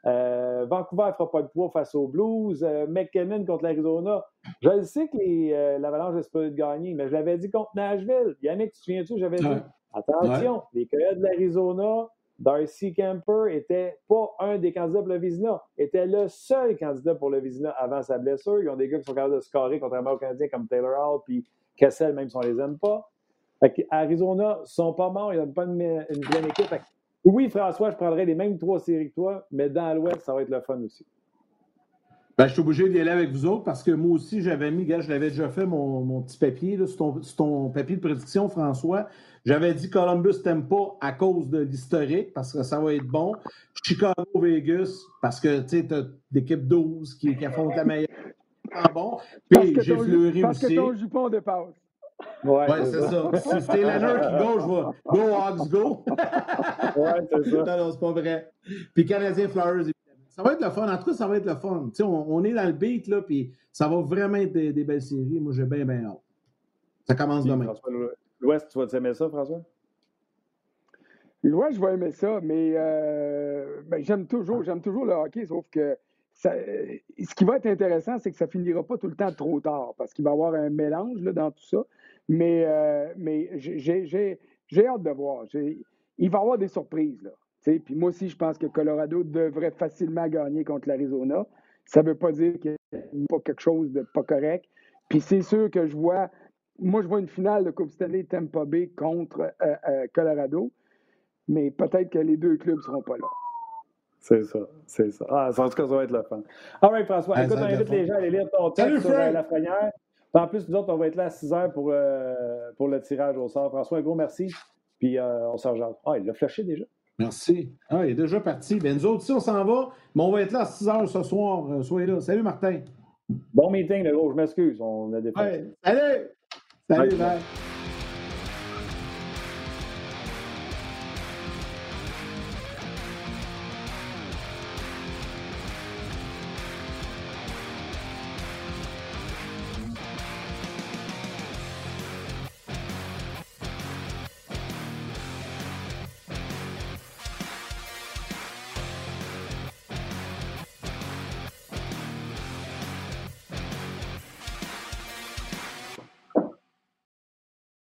Euh, Vancouver ne fera pas de poids face aux Blues. Euh, McKinnon contre l'Arizona. Je sais que l'Avalanche espère de gagner, mais je l'avais dit contre Nashville. Yannick, tu te souviens-tu? J'avais dit attention, les Coyotes de l'Arizona Darcy Camper était pas un des candidats pour le Vizina, était le seul candidat pour le Vizina avant sa blessure. Ils ont des gars qui sont capables de scorer contrairement aux Canadiens comme Taylor Hall puis Kessel, même si on les aime pas. Fait Arizona sont pas morts, ils n'ont pas une, une bonne équipe. Oui, François, je prendrais les mêmes trois séries que toi, mais dans l'Ouest, ça va être le fun aussi.
Ben, je suis obligé d'y aller avec vous autres parce que moi aussi, j'avais mis, gars, je l'avais déjà fait mon, petit papier, là, sur, ton, papier de prédiction, François. J'avais dit Columbus t'aime pas à cause de l'historique parce que ça va être bon. Chicago, Vegas parce que tu sais, as l'équipe 12 qui, qui affronte la meilleure. Ah bon? Puis j'ai fleuri aussi.
Parce que ton jupon dépasse.
Ouais, ouais c'est ça. Si c'était Leonard qui go, je vais go Hawks go.
ouais, c'est ça.
Non, c'est pas vrai. Puis Canadien Flowers, ça va être le fun. En tout cas, ça va être le fun. On, on, est dans le beat, là, puis ça va vraiment être des, belles séries. Moi, j'ai bien, bien hâte. Ça commence demain.
L'Ouest, tu vas aimer ça, François?
L'Ouest, je vais aimer ça, mais euh, ben, j'aime toujours, j'aime toujours le hockey, sauf que ça, ce qui va être intéressant, c'est que ça finira pas tout le temps trop tard, parce qu'il va y avoir un mélange là, dans tout ça. Mais, euh, mais j'ai hâte de voir. Il va y avoir des surprises. Là. Puis moi aussi, je pense que Colorado devrait facilement gagner contre l'Arizona. Ça ne veut pas dire qu'il n'y a pas quelque chose de pas correct. Puis c'est sûr que je vois, moi, je vois une finale de Coupe Stanley Tampa Bay contre euh, euh, Colorado, mais peut-être que les deux clubs ne seront pas là.
C'est ça, c'est ça. Ah, en tout cas, ça va être le fun. All right, François, écoute, on invite les gens à aller lire ton texte sur euh, la première. En plus, nous autres, on va être là à 6 heures pour, euh, pour le tirage au sort. François, un gros merci. Puis euh, on s'en Ah, il l'a flashé déjà.
Merci. Ah, il est déjà parti. Ben, nous autres, si on s'en va, mais on va être là à 6 heures ce soir. Euh, soyez là. Salut, Martin.
Bon meeting, le gros. Je m'excuse. On a des.
Ouais. Salut! Salut, bye.